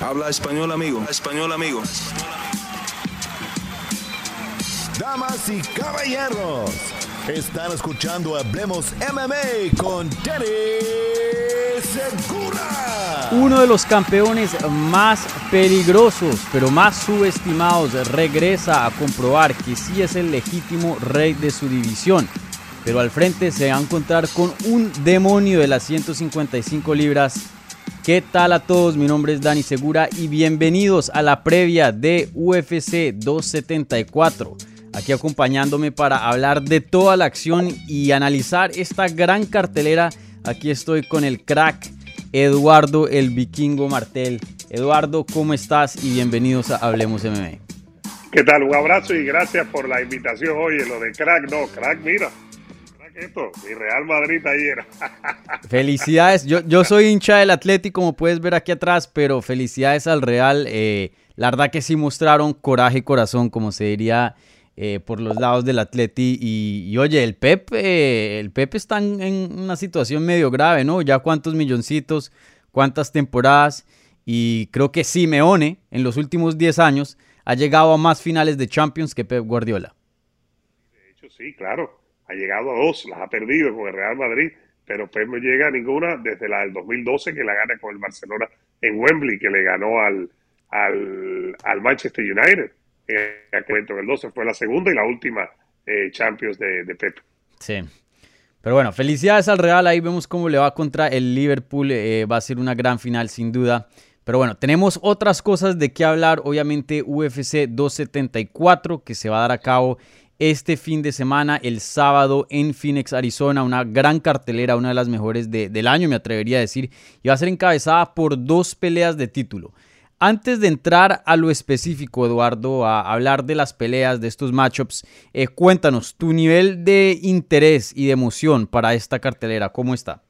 Habla español, amigo. Español, amigo. Damas y caballeros, están escuchando Hablemos MMA con Danny Segura. Uno de los campeones más peligrosos, pero más subestimados, regresa a comprobar que sí es el legítimo rey de su división. Pero al frente se va a encontrar con un demonio de las 155 libras ¿Qué tal a todos? Mi nombre es Dani Segura y bienvenidos a la previa de UFC 274. Aquí acompañándome para hablar de toda la acción y analizar esta gran cartelera. Aquí estoy con el crack Eduardo el Vikingo Martel. Eduardo, ¿cómo estás? Y bienvenidos a Hablemos MMA. ¿Qué tal? Un abrazo y gracias por la invitación. Oye, lo de crack, no, crack, mira, esto, mi Real Madrid ayer. Felicidades, yo, yo soy hincha del Atlético, como puedes ver aquí atrás, pero felicidades al Real. Eh, la verdad que sí mostraron coraje y corazón, como se diría eh, por los lados del Atleti. Y, oye, el Pep, eh, el Pep está en, una situación medio grave, ¿no? Ya cuántos milloncitos, cuántas temporadas. Y creo que Simeone, en los últimos 10 años, ha llegado a más finales de Champions que Pep Guardiola. De hecho, sí, claro ha llegado a dos, las ha perdido con el Real Madrid, pero pues no llega a ninguna desde la del 2012 que la gana con el Barcelona en Wembley, que le ganó al, al, Manchester United. En aquel el 12 fue la segunda y la última eh, Champions de, de Pep. Sí. Pero bueno, felicidades al Real. Ahí vemos cómo le va contra el Liverpool. Eh, va a ser una gran final, sin duda. Pero bueno, tenemos otras cosas de qué hablar. Obviamente, UFC 274, que se va a dar a cabo este fin de semana, el sábado en Phoenix, Arizona, una gran cartelera, una de las mejores del año, me atrevería a decir, y va a ser encabezada por dos peleas de título. Antes de entrar a lo específico, Eduardo, a hablar de las peleas, de estos matchups, eh, cuéntanos tu nivel de interés y de emoción para esta cartelera, ¿cómo está?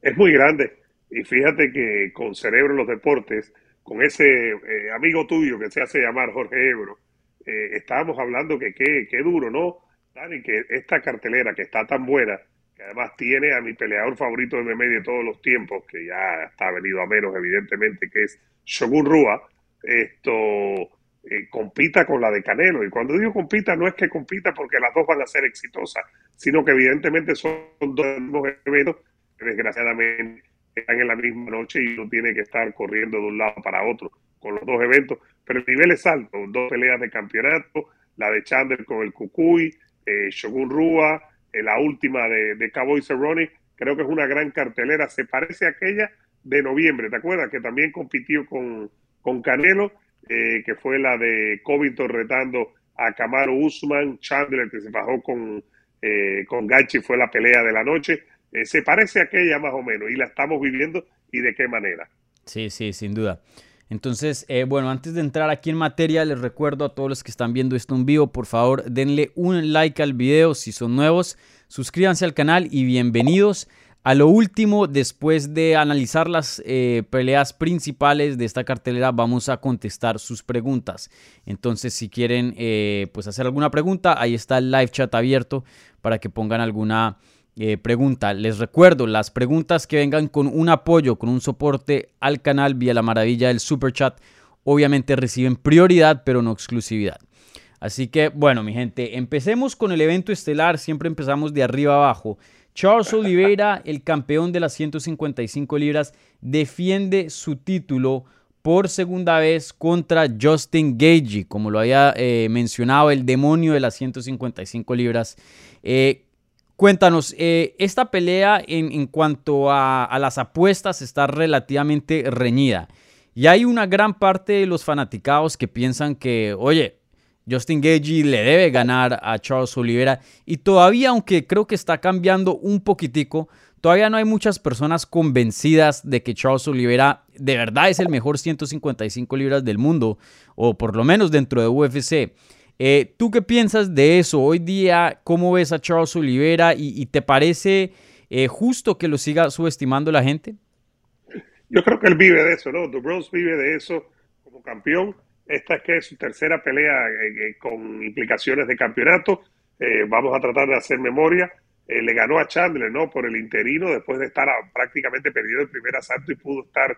Es muy grande. Y fíjate que con Cerebro los Deportes, con ese eh, amigo tuyo que se hace llamar Jorge Ebro, eh, estábamos hablando que qué duro, ¿no? Dani, que esta cartelera que está tan buena, que además tiene a mi peleador favorito de MMA de todos los tiempos, que ya está venido a menos, evidentemente, que es Shogun Rua, esto eh, compita con la de Canelo. Y cuando digo compita, no es que compita porque las dos van a ser exitosas, sino que evidentemente son dos eventos que desgraciadamente están en la misma noche y uno tiene que estar corriendo de un lado para otro con los dos eventos, pero el nivel es alto, dos peleas de campeonato, la de Chandler con el Cucuy, eh, Shogun Rua, eh, la última de, de Cowboy Cerrone, creo que es una gran cartelera, se parece a aquella de noviembre, ¿te acuerdas? Que también compitió con, con Canelo, eh, que fue la de Covington retando a Camaro Usman, Chandler que se bajó con, con Gachi, fue la pelea de la noche, se parece a aquella más o menos, y la estamos viviendo y de qué manera. Sí, sí, sin duda. Entonces, eh, bueno, antes de entrar aquí en materia, les recuerdo a todos los que están viendo esto en vivo, por favor, denle un like al video si son nuevos, suscríbanse al canal y bienvenidos. A lo último, después de analizar las eh, peleas principales de esta cartelera, vamos a contestar sus preguntas. Entonces, si quieren eh, pues hacer alguna pregunta, ahí está el live chat abierto para que pongan alguna eh, pregunta. Les recuerdo, las preguntas que vengan con un apoyo, con un soporte al canal vía la maravilla del super chat, obviamente reciben prioridad, pero no exclusividad. Así que, bueno, mi gente, empecemos con el evento estelar. Siempre empezamos de arriba abajo. Charles Oliveira, el campeón de las 155 libras, defiende su título por segunda vez contra Justin Gagey, como lo había eh, mencionado, el demonio de las 155 libras. Eh, Cuéntanos, eh, esta pelea en, cuanto a, las apuestas está relativamente reñida. Y hay una gran parte de los fanaticados que piensan que, oye, Justin Gagey le debe ganar a Charles Oliveira. Y todavía, aunque creo que está cambiando un poquitico, todavía no hay muchas personas convencidas de que Charles Oliveira de verdad es el mejor 155 libras del mundo, o por lo menos dentro de UFC. Eh, ¿Tú qué piensas de eso? Hoy día, ¿cómo ves a Charles Oliveira y, te parece eh, justo que lo siga subestimando la gente? Yo creo que él vive de eso, ¿no? The Bronze vive de eso como campeón. Esta es que su tercera pelea eh, con implicaciones de campeonato. vamos a tratar de hacer memoria. le ganó a Chandler, ¿no? Por el interino, después de estar prácticamente perdido el primer asalto y pudo estar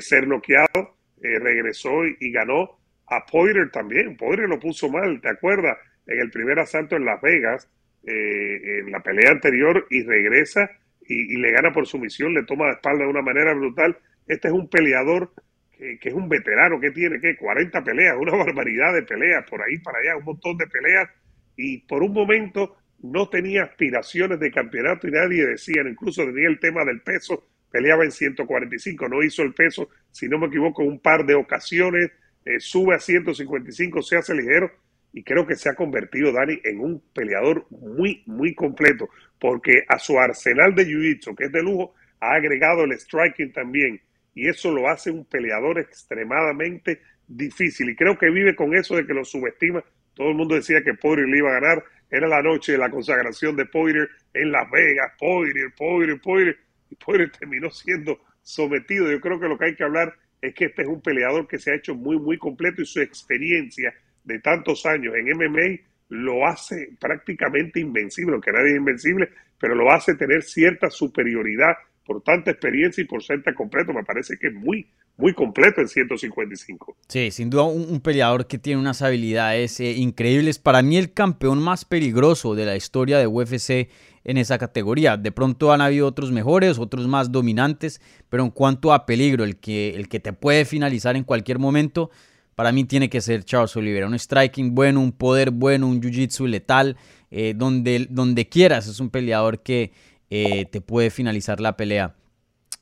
ser noqueado. regresó y, ganó a Poirier también. Poirier lo puso mal, ¿te acuerdas? En el primer asalto en Las Vegas, eh, en la pelea anterior, y regresa y, le gana por sumisión, le toma la espalda de una manera brutal. Este es un peleador que, es un veterano que tiene que 40 peleas, una barbaridad de peleas, por ahí para allá, un montón de peleas, y por un momento no tenía aspiraciones de campeonato y nadie decía, incluso tenía el tema del peso, peleaba en 145, no hizo el peso, si no me equivoco, un par de ocasiones, eh, sube a 155, se hace ligero y creo que se ha convertido, Dani, en un peleador muy, muy completo, porque a su arsenal de jiu-jitsu, que es de lujo, ha agregado el striking también y eso lo hace un peleador extremadamente difícil y creo que vive con eso de que lo subestima. Todo el mundo decía que Poirier le iba a ganar, era la noche de la consagración de Poirier en Las Vegas, Poirier, Poirier, Poirier, y Poirier terminó siendo sometido. Yo creo que lo que hay que hablar es que este es un peleador que se ha hecho muy, muy completo y su experiencia de tantos años en MMA lo hace prácticamente invencible, que nadie es invencible, pero lo hace tener cierta superioridad por tanta experiencia y por ser tan completo. Me parece que es muy, muy completo en 155. Sí, sin duda un, peleador que tiene unas habilidades eh, increíbles. Para mí el campeón más peligroso de la historia de UFC en esa categoría. De pronto han habido otros mejores, otros más dominantes, pero en cuanto a peligro, el que, el que te puede finalizar en cualquier momento, para mí tiene que ser Charles Oliveira. Un striking bueno, un poder bueno, un jiu-jitsu letal, eh, donde, donde quieras. Es un peleador que eh, te puede finalizar la pelea.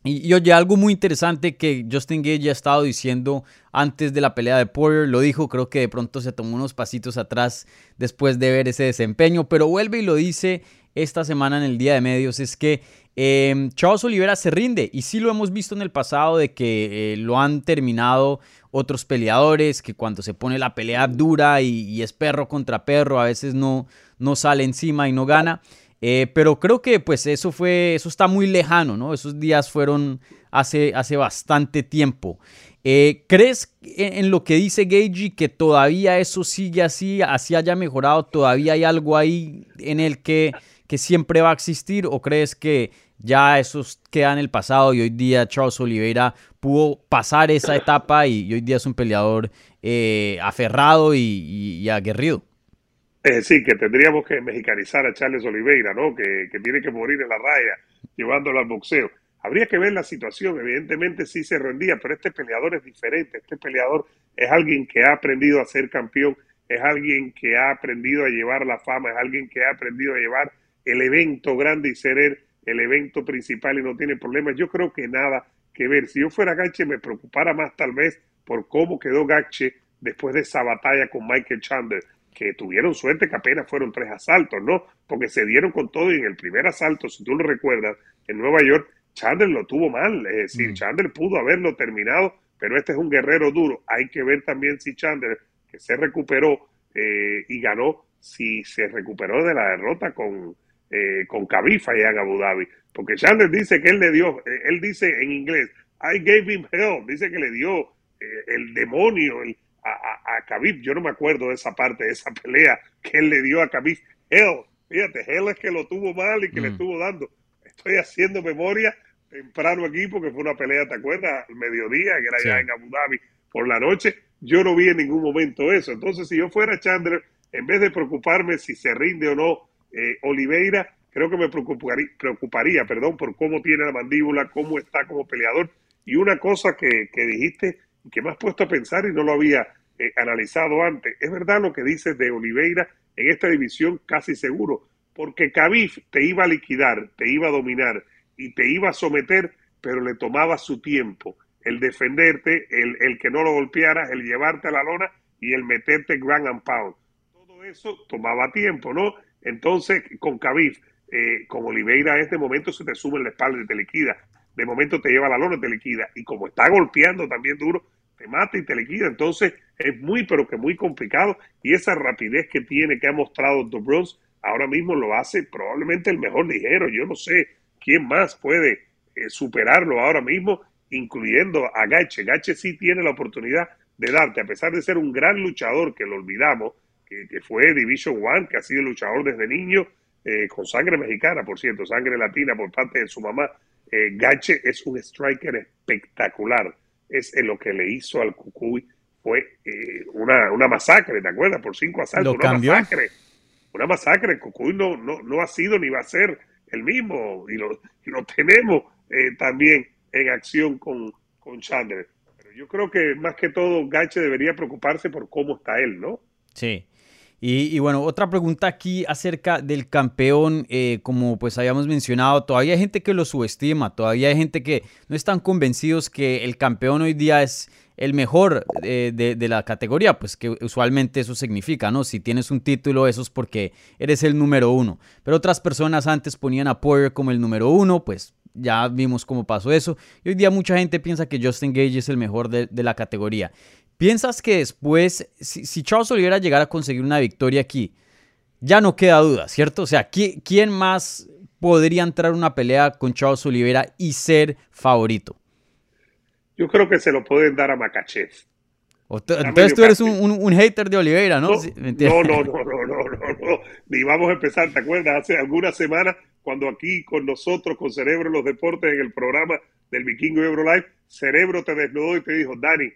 Y, oye, algo muy interesante que Justin Gage ya ha estado diciendo antes de la pelea de Poirier, lo dijo, creo que de pronto se tomó unos pasitos atrás después de ver ese desempeño, pero vuelve y lo dice esta semana en el Día de Medios, es que eh, Charles Oliveira se rinde y sí lo hemos visto en el pasado de que eh, lo han terminado otros peleadores, que cuando se pone la pelea dura y, y, es perro contra perro, a veces no, no sale encima y no gana. Eh, pero creo que pues eso fue, eso está muy lejano, ¿no? Esos días fueron hace, hace bastante tiempo. Eh, ¿Crees en, lo que dice Gagey que todavía eso sigue así, así haya mejorado, todavía hay algo ahí en el que, que siempre va a existir o crees que ya eso queda en el pasado y hoy día Charles Oliveira pudo pasar esa etapa y, hoy día es un peleador eh, aferrado y aguerrido? Es decir, que tendríamos que mexicanizar a Charles Oliveira, ¿no? Que, tiene que morir en la raya llevándolo al boxeo. Habría que ver la situación, evidentemente sí se rendía, pero este peleador es diferente. Este peleador es alguien que ha aprendido a ser campeón, es alguien que ha aprendido a llevar la fama, es alguien que ha aprendido a llevar el evento grande y ser el, el evento principal y no tiene problemas. Yo creo que nada que ver. Si yo fuera Gache me preocupara más tal vez por cómo quedó Gache después de esa batalla con Michael Chandler que tuvieron suerte que apenas fueron tres asaltos, ¿no? Porque se dieron con todo y en el primer asalto, si tú lo recuerdas, en Nueva York, Chandler lo tuvo mal, es decir, mm. Chandler pudo haberlo terminado, pero este es un guerrero duro. Hay que ver también si Chandler, que se recuperó eh, y ganó, si se recuperó de la derrota con, eh, con Khabib allá en Abu Dhabi. Porque Chandler dice que él le dio, eh, él dice en inglés, I gave him hell, dice que le dio eh, el demonio, el, a, a, Khabib, yo no me acuerdo de esa parte, de esa pelea que él le dio a Khabib. Hell, fíjate, Hell es que lo tuvo mal y que le mm. estuvo dando. Estoy haciendo memoria temprano aquí porque fue una pelea, ¿te acuerdas? Al mediodía, que era ya en Abu Dhabi por la noche. Yo no vi en ningún momento eso. Entonces, si yo fuera Chandler, en vez de preocuparme si se rinde o no eh, Oliveira, creo que me preocuparía, preocuparía, perdón, por cómo tiene la mandíbula, cómo está como peleador. Y una cosa que, que dijiste que me has puesto a pensar y no lo había eh, analizado antes. Es verdad lo que dices de Oliveira en esta división casi seguro, porque Khabib te iba a liquidar, te iba a dominar y te iba a someter, pero le tomaba su tiempo. El defenderte, el, el que no lo golpearas, el llevarte a la lona y el meterte ground and pound. Todo eso tomaba tiempo, ¿no? Entonces, con Khabib, eh, con Oliveira, en este momento se te sube en la espalda y te liquida. De momento te lleva la lona y te liquida. Y como está golpeando también duro, mata y te liquida. Entonces es muy, pero que muy complicado. Y esa rapidez que tiene, que ha mostrado Bronze, ahora mismo lo hace probablemente el mejor ligero. Yo no sé quién más puede eh, superarlo ahora mismo, incluyendo a Gache. Gache sí tiene la oportunidad de darte, a pesar de ser un gran luchador, que lo olvidamos, que, fue Division One, que ha sido luchador desde niño, eh, con sangre mexicana, por cierto, sangre latina por parte de su mamá. Eh, Gache es un striker espectacular es en lo que le hizo al Cucuy fue eh, una, una, masacre, ¿te acuerdas? Por cinco asaltos, una masacre. Una masacre. Cucuy no, no, no ha sido ni va a ser el mismo y lo, y lo tenemos eh, también en acción con, con Chandler. Pero yo creo que más que todo Gache debería preocuparse por cómo está él, ¿no? Sí. Y, bueno, otra pregunta aquí acerca del campeón, eh, como pues habíamos mencionado, todavía hay gente que lo subestima, todavía hay gente que no están convencidos que el campeón hoy día es el mejor eh, de, la categoría, pues que usualmente eso significa, ¿no? Si tienes un título, eso es porque eres el número uno. Pero otras personas antes ponían a Poirier como el número uno, pues ya vimos cómo pasó eso. Y hoy día mucha gente piensa que Justin Gage es el mejor de, la categoría. ¿Piensas que después, si, Charles Oliveira llegara a conseguir una victoria aquí, ya no queda duda, ¿cierto? O sea, ¿quién más podría entrar en una pelea con Charles Oliveira y ser favorito? Yo creo que se lo pueden dar a Makachev. Entonces tú eres un, hater de Oliveira, ¿no? No, no, no, no, no, no, Ni vamos a empezar, ¿te acuerdas? Hace algunas semanas, cuando aquí con nosotros, con Cerebro los Deportes, en el programa del Vikingo Euro Live, Cerebro te desnudó y te dijo, Dani,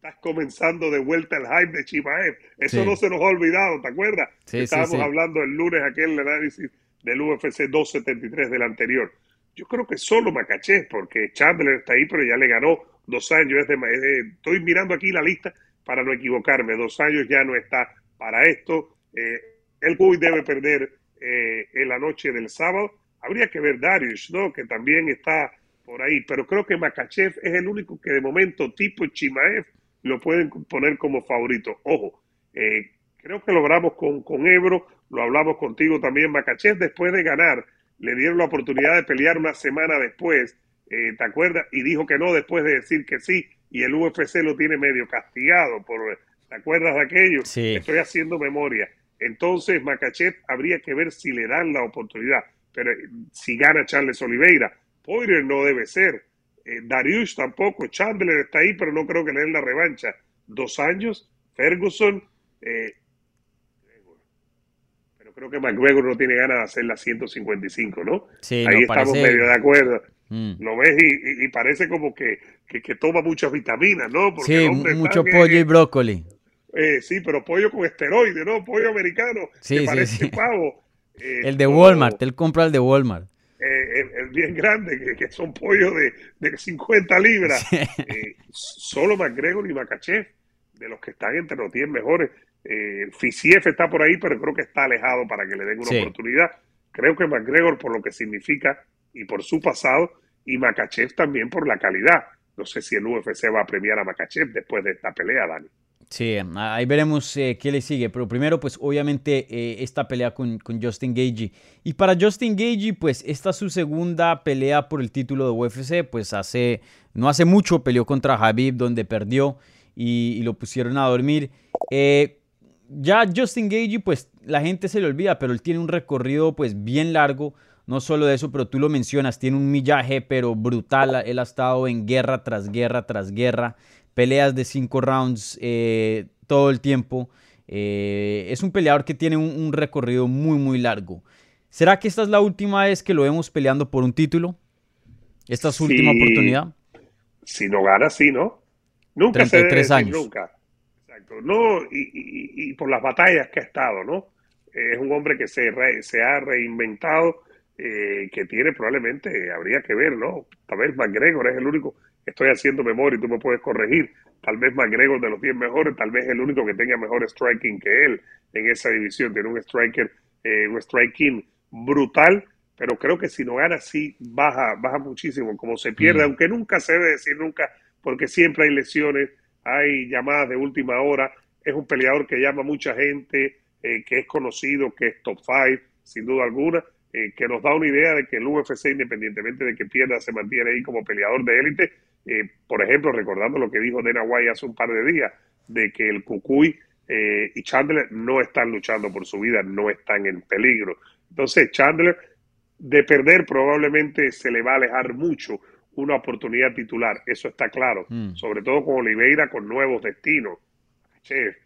estás comenzando de vuelta el hype de Chimaev. Eso no se nos ha olvidado, ¿te acuerdas? Estábamos hablando el lunes aquel análisis del UFC 273 del anterior. Yo creo que solo Makachev, porque Chandler está ahí, pero ya le ganó dos años. estoy mirando aquí la lista para no equivocarme. Dos años ya no está para esto. Eh, el Cuy debe perder eh, en la noche del sábado. Habría que ver Darius, ¿no? Que también está por ahí. Pero creo que Makachev es el único que de momento, tipo Chimaev, lo pueden poner como favorito. Ojo, eh, creo que logramos con, con Ebro, lo hablamos contigo también, Makachev, después de ganar, le dieron la oportunidad de pelear una semana después eh, ¿te acuerdas? Y dijo que no después de decir que sí, y el UFC lo tiene medio castigado por, ¿te acuerdas de aquello? Sí. Estoy haciendo memoria. Entonces, Makachev habría que ver si le dan la oportunidad, pero eh, si gana Charles Oliveira, Poirier no debe ser, eh, Darius tampoco, Chandler está ahí, pero no creo que le den la revancha. Dos años, Ferguson, eh, pero creo que McGregor no tiene ganas de hacer la 155, ¿no? Sí, ahí estamos medio de acuerdo. Mm. Lo ves y, parece como que, que, toma muchas vitaminas, ¿no? Porque sí, mucho pollo y brócoli. Eh, sí, pero pollo con esteroides, ¿no? Pollo americano, sí, que parece pavo. Eh, el de Walmart, él compra el de Walmart. Eh, el, bien grande, que, son pollos de, de 50 libras. solo McGregor y Makachev, de los que están entre los 10 mejores. Eh, Fisiev está por ahí, pero creo que está alejado para que le den una oportunidad. Creo que McGregor, por lo que significa y por su pasado, y Makachev también por la calidad. No sé si el UFC va a premiar a Makachev después de esta pelea, Dani. Sí, ahí veremos eh, qué le sigue. Pero primero, pues obviamente eh, esta pelea con, con Justin Gagey. Y para Justin Gagey, pues esta es su segunda pelea por el título de UFC. Pues hace, no hace mucho peleó contra Habib, donde perdió y, lo pusieron a dormir. Eh, ya Justin Gagey, pues la gente se le olvida, pero él tiene un recorrido pues bien largo no solo de eso, pero tú lo mencionas, tiene un millaje pero brutal. Él ha estado en guerra tras guerra tras guerra, peleas de cinco rounds eh, todo el tiempo. Eh, es un peleador que tiene un, recorrido muy, muy largo. ¿Será que esta es la última vez que lo vemos peleando por un título? ¿Esta es su última oportunidad? Si no gana, sí, ¿no? Nunca 33 años. Nunca. Exacto. No, y, por las batallas que ha estado, ¿no? Es un hombre que se, se ha reinventado eh, que tiene probablemente, habría que ver, ¿no? Tal vez McGregor es el único, estoy haciendo memoria y tú me puedes corregir, tal vez McGregor de los 10 mejores, tal vez el único que tenga mejor striking que él en esa división, tiene un striker, eh, un striking brutal, pero creo que si no gana sí baja, baja muchísimo, como se pierde, mm. aunque nunca se debe decir nunca, porque siempre hay lesiones, hay llamadas de última hora, es un peleador que llama a mucha gente, eh, que es conocido, que es top 5, sin duda alguna, eh, que nos da una idea de que el UFC, independientemente de que pierda, se mantiene ahí como peleador de élite. Eh, por ejemplo, recordando lo que dijo Dana White hace un par de días, de que el Cucuy eh, y Chandler no están luchando por su vida, no están en peligro. Entonces, Chandler, de perder, probablemente se le va a alejar mucho una oportunidad titular, eso está claro, mm. sobre todo con Oliveira con nuevos destinos. Chef,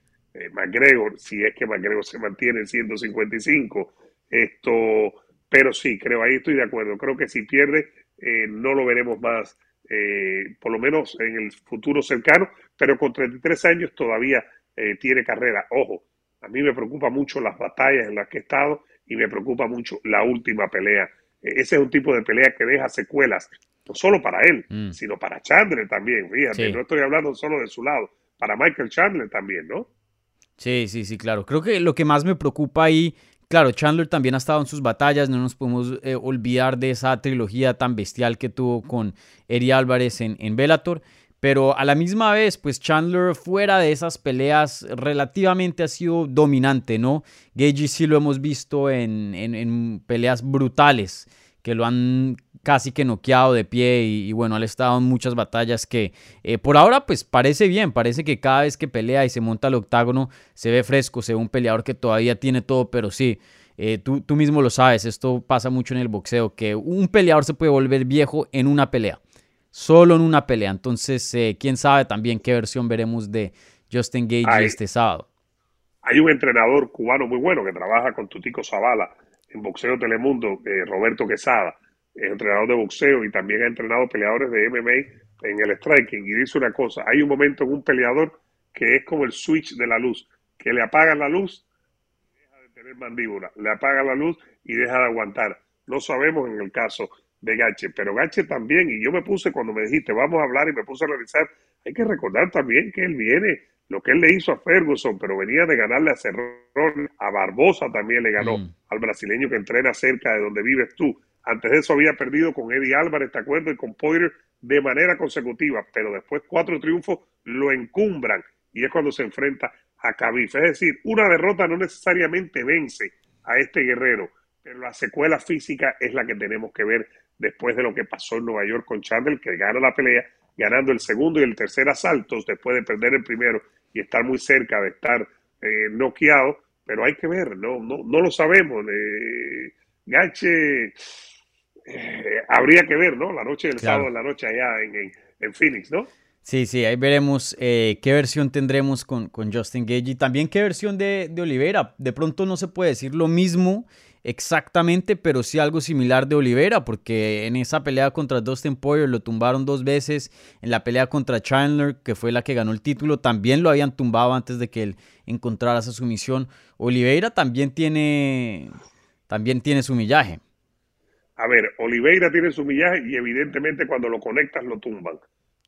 McGregor, si es que McGregor se mantiene en 155, esto pero sí, creo, ahí estoy de acuerdo. Creo que si pierde, eh, no lo veremos más eh, por lo menos en el futuro cercano, pero con 33 años todavía eh, tiene carrera. Ojo, a mí me preocupa mucho las batallas en las que he estado y me preocupa mucho la última pelea. E, ese es un tipo de pelea que deja secuelas, no solo para él, mm. sino para Chandler también. Fíjate, no estoy hablando solo de su lado, para Michael Chandler también, ¿no? Sí, sí, sí, claro. Creo que lo que más me preocupa ahí, claro, Chandler también ha estado en sus batallas, no nos podemos eh, olvidar de esa trilogía tan bestial que tuvo con Eri Álvarez en, en Bellator. Pero a la misma vez, pues Chandler fuera de esas peleas relativamente ha sido dominante, ¿no? Gagey sí lo hemos visto en, en, peleas brutales, que lo han casi que noqueado de pie y, bueno, ha estado en muchas batallas que eh, por ahora pues parece bien, parece que cada vez que pelea y se monta al octágono se ve fresco, se ve un peleador que todavía tiene todo, pero sí, eh, tú, tú mismo lo sabes, esto pasa mucho en el boxeo, que un peleador se puede volver viejo en una pelea solo en una pelea. Entonces, eh, quién sabe también qué versión veremos de Justin Gage este sábado. Hay un entrenador cubano muy bueno que trabaja con Tutico Zavala en Boxeo Telemundo, eh, Roberto Quesada, es entrenador de boxeo y también ha entrenado peleadores de MMA en el striking. Y dice una cosa, hay un momento en un peleador que es como el switch de la luz, que le apagan la luz, deja de tener mandíbula, le apaga la luz y deja de aguantar. No sabemos en el caso de Gache, pero Gache también, y yo me puse cuando me dijiste, vamos a hablar y me puse a revisar, hay que recordar también que él viene, lo que él le hizo a Ferguson, pero venía de ganarle a Cerrón, a Barbosa también le ganó, mm. al brasileño que entrena cerca de donde vives tú. Antes de eso había perdido con Eddie Álvarez, ¿te acuerdas? Y con Poirier de manera consecutiva, pero después cuatro triunfos lo encumbran y es cuando se enfrenta a Khabib. Es decir, una derrota no necesariamente vence a este guerrero, pero la secuela física es la que tenemos que ver después de lo que pasó en Nueva York con Chandler, que gana la pelea, ganando el segundo y el tercer asaltos después de perder el primero y estar muy cerca de estar eh, noqueado, pero hay que ver, no, no, no lo sabemos. Eh, Gache, eh, habría que ver, ¿no? La noche del sábado, la noche allá en, en, Phoenix, ¿no? Sí, sí, ahí veremos qué versión tendremos con, con Justin Gage y también qué versión de, de Oliveira. De pronto no se puede decir lo mismo exactamente, pero sí algo similar de Oliveira, porque en esa pelea contra Dustin Poirier lo tumbaron dos veces, en la pelea contra Chandler, que fue la que ganó el título, también lo habían tumbado antes de que él encontrara esa sumisión. Oliveira también tiene, también tiene su millaje. A ver, Oliveira tiene su millaje y evidentemente cuando lo conectas lo tumban,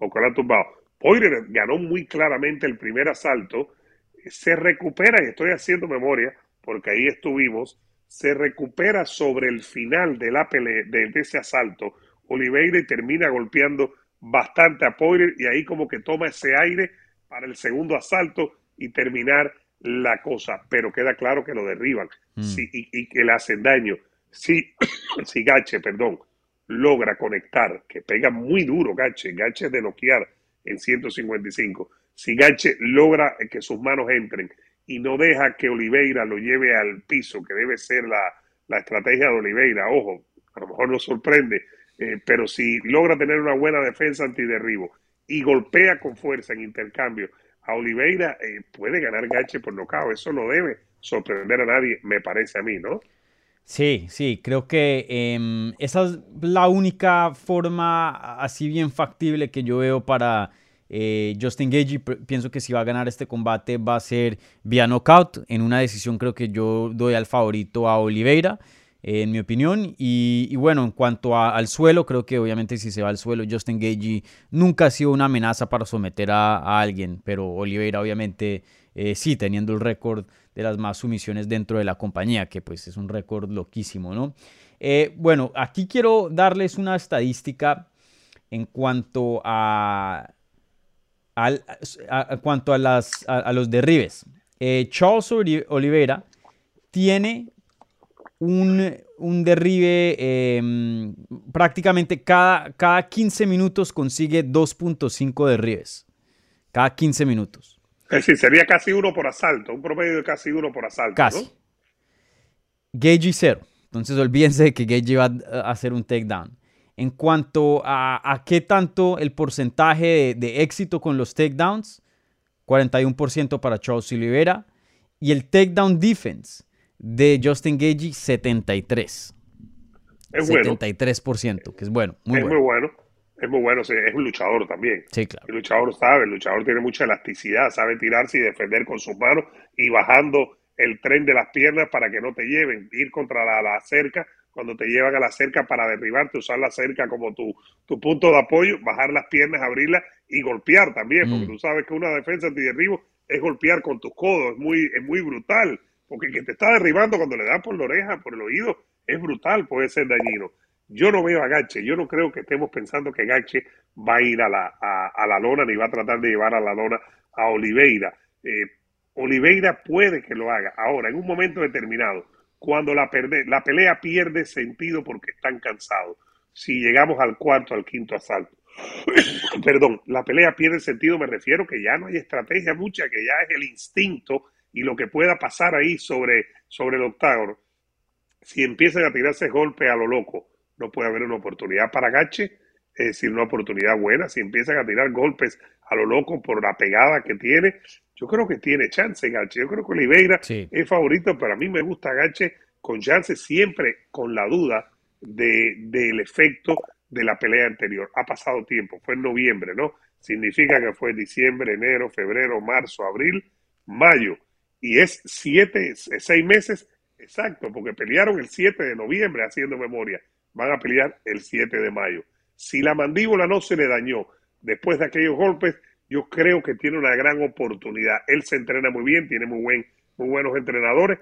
o que lo han tumbado. Poirier ganó muy claramente el primer asalto, se recupera, y estoy haciendo memoria, porque ahí estuvimos, se recupera sobre el final de, la pelea, de, ese asalto Oliveira y termina golpeando bastante a Poirier y ahí como que toma ese aire para el segundo asalto y terminar la cosa, pero queda claro que lo derriban mm. y, que le hacen daño. Si, si Gache, perdón, logra conectar, que pega muy duro Gache, Gache de noquear en 155, si Gache logra que sus manos entren y no deja que Oliveira lo lleve al piso, que debe ser la, estrategia de Oliveira. Ojo, a lo mejor no sorprende, eh, pero si logra tener una buena defensa antiderribo y golpea con fuerza en intercambio a Oliveira, eh, puede ganar Gache por nocao. Eso no debe sorprender a nadie, me parece a mí, ¿no? Sí, sí, creo que em, esa es la única forma así bien factible que yo veo para eh, Justin Gage, pienso que si va a ganar este combate va a ser vía knockout. En una decisión creo que yo doy al favorito a Oliveira, eh, en mi opinión. Y, bueno, en cuanto al suelo, creo que obviamente si se va al suelo, Justin Gage nunca ha sido una amenaza para someter a, alguien. Pero Oliveira obviamente eh, sí, teniendo el récord de las más sumisiones dentro de la compañía, que pues es un récord loquísimo, ¿no? bueno, aquí quiero darles una estadística en cuanto a al, a, cuanto a, las, a, los derribes. Eh, Charles Oliveira tiene un, un derribe em, prácticamente cada, cada 15 minutos consigue 2.5 derribes. Cada 15 minutos. Es decir, sería casi uno por asalto, un promedio de casi uno por asalto. Casi. Gage cero. Entonces olvídense de que Gage va a hacer un takedown en cuanto a, qué tanto el porcentaje de, éxito con los takedowns, 41% para Charles Oliveira y el takedown defense de Justin Gagey, 73. Es 73%, que es bueno, muy es bueno. muy bueno. Es muy bueno, es un luchador también. Sí, claro. El luchador sabe, el luchador tiene mucha elasticidad, sabe tirarse y defender con sus manos y bajando el tren de las piernas para que no te lleven, ir contra la, la cerca, cuando te llevan a la cerca para derribarte, usar la cerca como tu, tu punto de apoyo, bajar las piernas, abrirlas y golpear también, porque Mm. tú sabes que una defensa antiderribo es golpear con tus codos, es muy, es muy brutal, porque el que te está derribando cuando le da por la oreja, por el oído, es brutal, puede ser dañino. Yo no veo a Gache, yo no creo que estemos pensando que Gache va a ir a la, a, a la lona ni va a tratar de llevar a la lona a Oliveira. Eh, Oliveira puede que lo haga. Ahora, en un momento determinado, cuando la, perde, la pelea pierde sentido porque están cansados, si llegamos al cuarto, al quinto asalto, perdón, la pelea pierde sentido, me refiero que ya no hay estrategia mucha, que ya es el instinto y lo que pueda pasar ahí sobre, sobre el octágono. Si empiezan a tirarse golpes a lo loco, no puede haber una oportunidad para Gache, es decir, una oportunidad buena. Si empiezan a tirar golpes a lo loco por la pegada que tiene, yo creo que tiene chance Gache. Yo creo que Oliveira Sí. es favorito, pero a mí me gusta Gache con chance siempre con la duda de, del efecto de la pelea anterior. Ha pasado tiempo, fue en noviembre, ¿no? Significa que fue diciembre, enero, febrero, marzo, abril, mayo. Y es siete, seis meses exacto, porque pelearon el 7 de noviembre haciendo memoria. Van a pelear el 7 de mayo. Si la mandíbula no se le dañó después de aquellos golpes, yo creo que tiene una gran oportunidad. Él se entrena muy bien, tiene muy, buen, muy buenos entrenadores,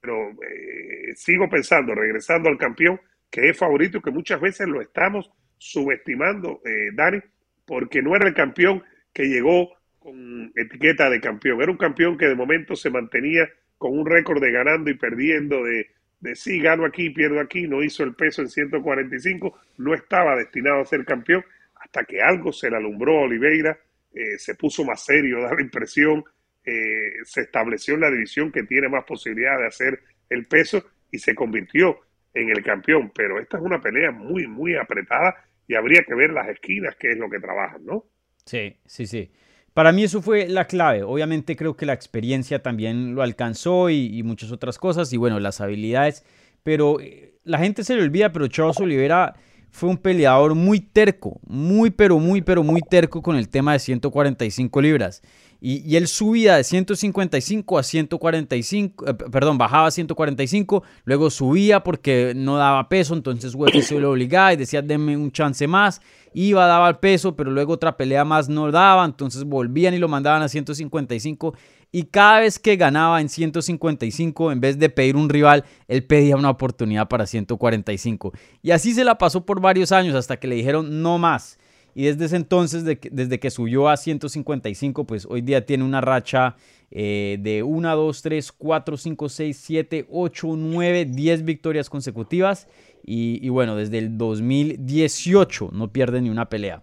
pero eh, sigo pensando, regresando al campeón, que es favorito que muchas veces lo estamos subestimando, eh, Dani, porque no era el campeón que llegó con etiqueta de campeón, era un campeón que de momento se mantenía con un récord de ganando y perdiendo, de, de sí, gano aquí, pierdo aquí, no hizo el peso en 145, no estaba destinado a ser campeón, hasta que algo se le alumbró a Oliveira, eh, se puso más serio, da la impresión, eh, se estableció en la división que tiene más posibilidad de hacer el peso y se convirtió en el campeón. Pero esta es una pelea muy, muy apretada y habría que ver las esquinas, que es lo que trabajan, ¿no? Sí, sí, sí. Para mí eso fue la clave. Obviamente creo que la experiencia también lo alcanzó y, muchas otras cosas y bueno, las habilidades. Pero eh, la gente se le olvida, pero Charles Oliveira fue un peleador muy terco, muy, pero muy, pero muy terco con el tema de 145 libras. Y, y él subía de 155 a 145, eh, perdón, bajaba a 145, luego subía porque no daba peso, entonces UFC lo obligaba y decía, denme un chance más. Iba, daba el peso, pero luego otra pelea más no daba, entonces volvían y lo mandaban a 155. Y cada vez que ganaba en 155, en vez de pedir un rival, él pedía una oportunidad para 145. Y así se la pasó por varios años hasta que le dijeron no más. Y desde ese entonces, desde que subió a 155, pues hoy día tiene una racha eh, de 1, 2, 3, 4, 5, 6, 7, 8, 9, 10 victorias consecutivas. Y, y bueno, desde el 2018 no pierde ni una pelea.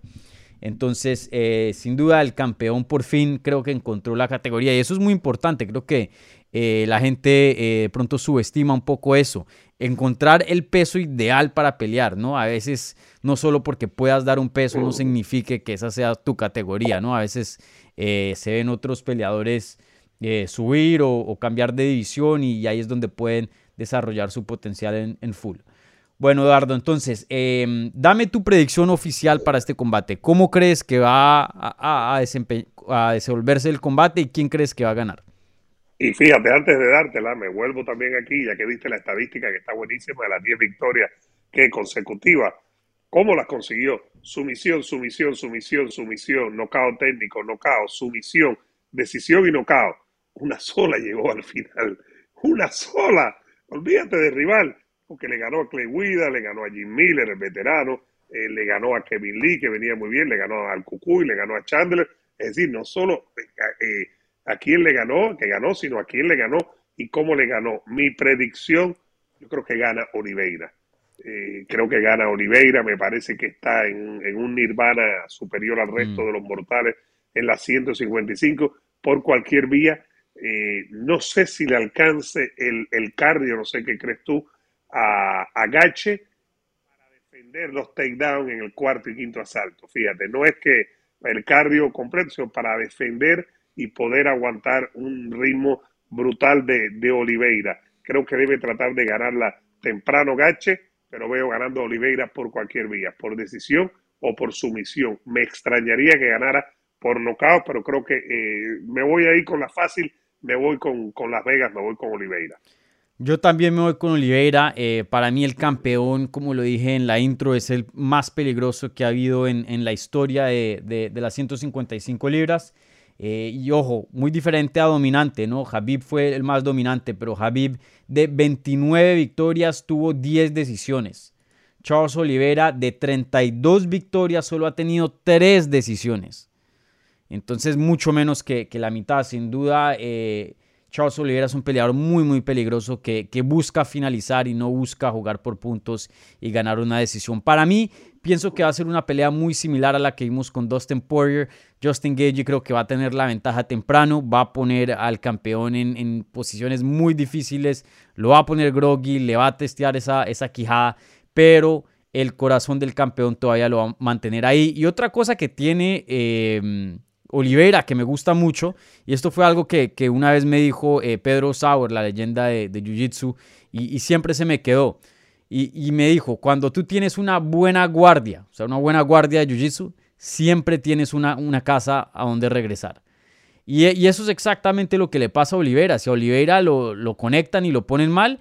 Entonces, eh, sin duda, el campeón por fin creo que encontró la categoría y eso es muy importante. Creo que eh, la gente eh, pronto subestima un poco eso. Encontrar el peso ideal para pelear, ¿no? A veces, no solo porque puedas dar un peso, no significa que esa sea tu categoría, ¿no? A veces eh, se ven otros peleadores subir o, cambiar de división y ahí es donde pueden desarrollar su potencial en, en full. Bueno, Eduardo, entonces, eh, dame tu predicción oficial para este combate. ¿Cómo crees que va a, desenvolverse el combate y quién crees que va a ganar? Y fíjate, antes de dártela, me vuelvo también aquí, ya que viste la estadística que está buenísima de las 10 victorias que consecutivas. ¿Cómo las consiguió? Sumisión, sumisión, sumisión, sumisión, nocao técnico, nocao, sumisión, decisión y nocao. Una sola llegó al final. Una sola. Olvídate de rival porque le ganó a Clay Guida, le ganó a Jim Miller, el veterano, eh, le ganó a Kevin Lee, que venía muy bien, le ganó al Cucuy, le ganó a Chandler. Es decir, no solo eh, a quién le ganó, que ganó, sino a quién le ganó y cómo le ganó. Mi predicción, yo creo que gana Oliveira. Eh, creo que gana Oliveira, me parece que está en, en un nirvana superior al resto mm. de los mortales en la 155 por cualquier vía. no sé si le alcance el, el cardio, no sé qué crees tú, a, Gache para defender los takedowns en el cuarto y quinto asalto. Fíjate, no es que el cardio completo, sino para defender y poder aguantar un ritmo brutal de, de Oliveira. Creo que debe tratar de ganarla temprano Gache, pero veo ganando Oliveira por cualquier vía, por decisión o por sumisión. Me extrañaría que ganara por nocaut, pero creo que eh, me voy a ir con la fácil, me voy con, con, Las Vegas, me voy con Oliveira. Yo también me voy con Oliveira. Eh, para mí el campeón, como lo dije en la intro, es el más peligroso que ha habido en, la historia de, las 155 libras. Eh, y ojo, muy diferente a dominante, ¿no? Habib fue el más dominante, pero Habib de 29 victorias tuvo 10 decisiones. Charles Oliveira de 32 victorias solo ha tenido 3 decisiones. Entonces mucho menos que, que la mitad. Sin duda, eh, Charles Oliveira es un peleador muy, muy peligroso que, que, busca finalizar y no busca jugar por puntos y ganar una decisión. Para mí, pienso que va a ser una pelea muy similar a la que vimos con Dustin Poirier. Justin Gage creo que va a tener la ventaja temprano, va a poner al campeón en, en posiciones muy difíciles, lo va a poner groggy, le va a testear esa, esa quijada, pero el corazón del campeón todavía lo va a mantener ahí. Y otra cosa que tiene... Eh, Oliveira, que me gusta mucho, y esto fue algo que, que una vez me dijo eh, Pedro Sauer, la leyenda de, de Jiu-Jitsu, y, y, siempre se me quedó. Y, y, me dijo, cuando tú tienes una buena guardia, o sea, una buena guardia de Jiu-Jitsu, siempre tienes una, una casa a donde regresar. Y, y, eso es exactamente lo que le pasa a Oliveira. Si a Oliveira lo, lo conectan y lo ponen mal,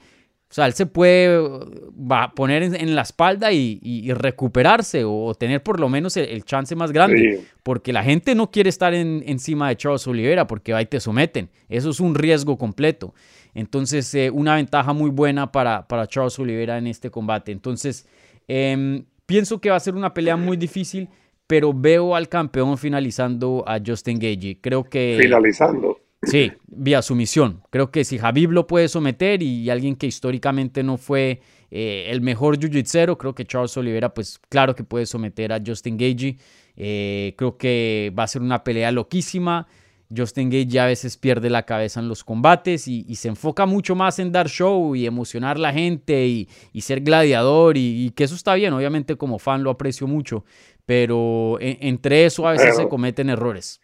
o sea, él se puede va, poner en, en la espalda y, y, y, recuperarse o tener por lo menos el, el chance más grande. Sí. Porque la gente no quiere estar en, encima de Charles Oliveira porque ahí te someten. Eso es un riesgo completo. Entonces, eh, una ventaja muy buena para, para, Charles Oliveira en este combate. Entonces, eh, pienso que va a ser una pelea muy difícil, pero veo al campeón finalizando a Justin Gagey. Creo que... Finalizando. Sí, vía sumisión. Creo que si Javib lo puede someter y alguien que históricamente no fue eh, el mejor jiu-jitsu, creo que Charles Oliveira, pues claro que puede someter a Justin Gagey. Eh, creo que va a ser una pelea loquísima. Justin Gage a veces pierde la cabeza en los combates y, y, se enfoca mucho más en dar show y emocionar a la gente y, y ser gladiador y, y, que eso está bien, obviamente como fan lo aprecio mucho, pero en, entre eso a veces pero, se cometen errores.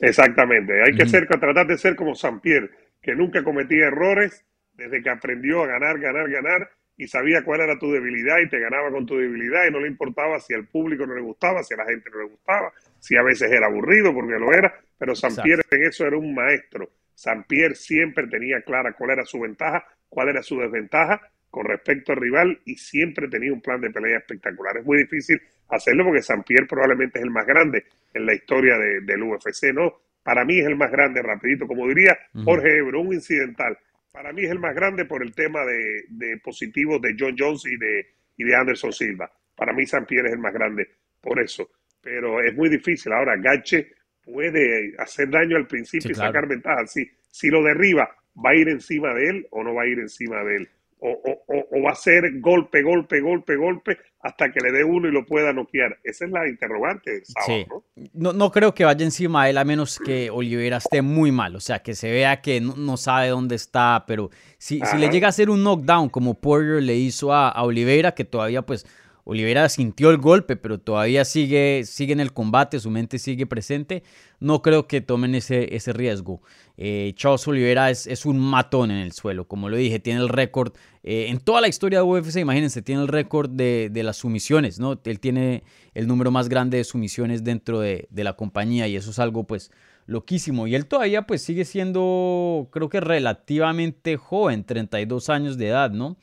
Exactamente, hay que ser, tratar de ser como San Pierre, que nunca cometía errores desde que aprendió a ganar, ganar, ganar y sabía cuál era tu debilidad y te ganaba con tu debilidad y no le importaba si al público no le gustaba, si a la gente no le gustaba, si a veces era aburrido porque lo era, pero San Pierre en eso era un maestro. San Pierre siempre tenía clara cuál era su ventaja, cuál era su desventaja con respecto al rival y siempre tenía un plan de pelea espectacular. Es muy difícil hacerlo porque San Pierre probablemente es el más grande en la historia de, del UFC, ¿no? Para mí es el más grande, rapidito, como diría Jorge Ebro, un incidental. Para mí es el más grande por el tema de, de positivos de John Jones y de, y de Anderson Silva. Para mí San Pierre es el más grande por eso. Pero es muy difícil. Ahora, Gache puede hacer daño al principio sí, y sacar ventaja. Si, si lo derriba, ¿va a ir encima de él o no va a ir encima de él? O, o, o, va a ser golpe, golpe, golpe, golpe, hasta que le dé uno y lo pueda noquear. Esa es la interrogante del sábado, sí. ¿no? ¿no? ¿no? creo que vaya encima de él a menos que Olivera esté muy mal, o sea, que se vea que no, no sabe dónde está, pero si, si, le llega a hacer un knockdown como Poirier le hizo a, a Oliveira, que todavía pues Oliveira sintió el golpe, pero todavía sigue, sigue en el combate, su mente sigue presente. No creo que tomen ese, ese riesgo. Eh, Charles Oliveira es, es, un matón en el suelo, como lo dije, tiene el récord eh, en toda la historia de UFC, imagínense, tiene el récord de, de, las sumisiones, ¿no? Él tiene el número más grande de sumisiones dentro de, de, la compañía y eso es algo pues loquísimo. Y él todavía pues sigue siendo, creo que relativamente joven, 32 años de edad, ¿no?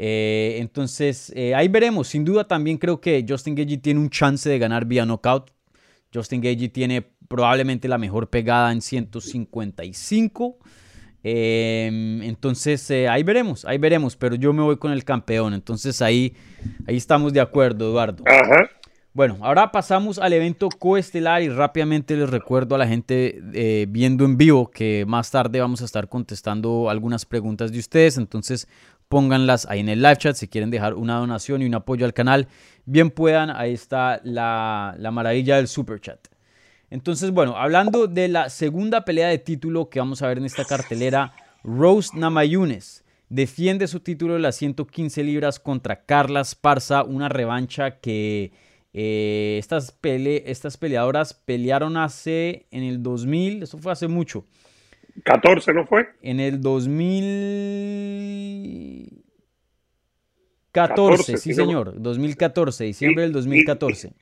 Eh, entonces, eh, ahí veremos. Sin duda también creo que Justin Gagey tiene un chance de ganar vía knockout. Justin Gagey tiene probablemente la mejor pegada en 155. Eh, entonces, ahí veremos, ahí veremos. Pero yo me voy con el campeón. Entonces, ahí, ahí estamos de acuerdo, Eduardo. Ajá. Bueno, ahora pasamos al evento coestelar y rápidamente les recuerdo a la gente eh, viendo en vivo que más tarde vamos a estar contestando algunas preguntas de ustedes. Entonces, pónganlas ahí en el live chat si quieren dejar una donación y un apoyo al canal. Bien puedan, ahí está la, la maravilla del super chat. Entonces, bueno, hablando de la segunda pelea de título que vamos a ver en esta cartelera, Rose Namayunes defiende su título de las 115 libras contra Carla Esparza, una revancha que eh, estas, pele estas peleadoras pelearon hace en el 2000, eso fue hace mucho, 14, ¿no fue? En el 2000. 14, sí, señor, 2014, diciembre del 2014.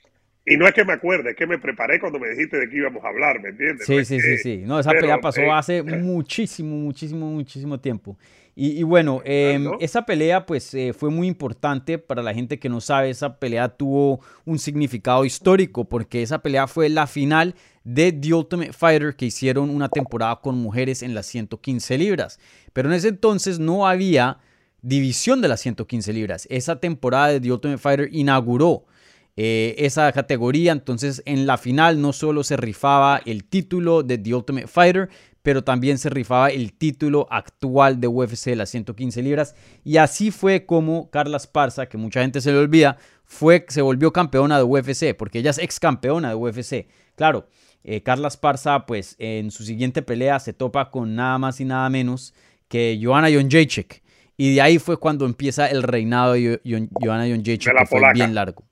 Y, no es que me acuerde, es que me preparé cuando me dijiste de qué íbamos a hablar, ¿me entiendes? Sí, sí, sí, sí. No, esa pelea pasó eh, hace muchísimo, muchísimo, muchísimo tiempo. Y, bueno, em, esa pelea pues eh, fue muy importante para la gente que no sabe, esa pelea tuvo un significado histórico porque esa pelea fue la final de The Ultimate Fighter que hicieron una temporada con mujeres en las 115 libras. Pero en ese entonces no había división de las 115 libras. Esa temporada de The Ultimate Fighter inauguró eh, esa categoría. Entonces en la final no solo se rifaba el título de The Ultimate Fighter, pero también se rifaba el título actual de UFC de las 115 libras. Y así fue como Carla Esparza, que mucha gente se le olvida, fue, se volvió campeona de UFC, porque ella es ex campeona de UFC. Claro, eh, Carla Esparza, pues en su siguiente pelea se topa con nada más y nada menos que Joanna Jonjacek. Y de ahí fue cuando empieza el reinado de Joanna Jonjacek, que fue bien largo.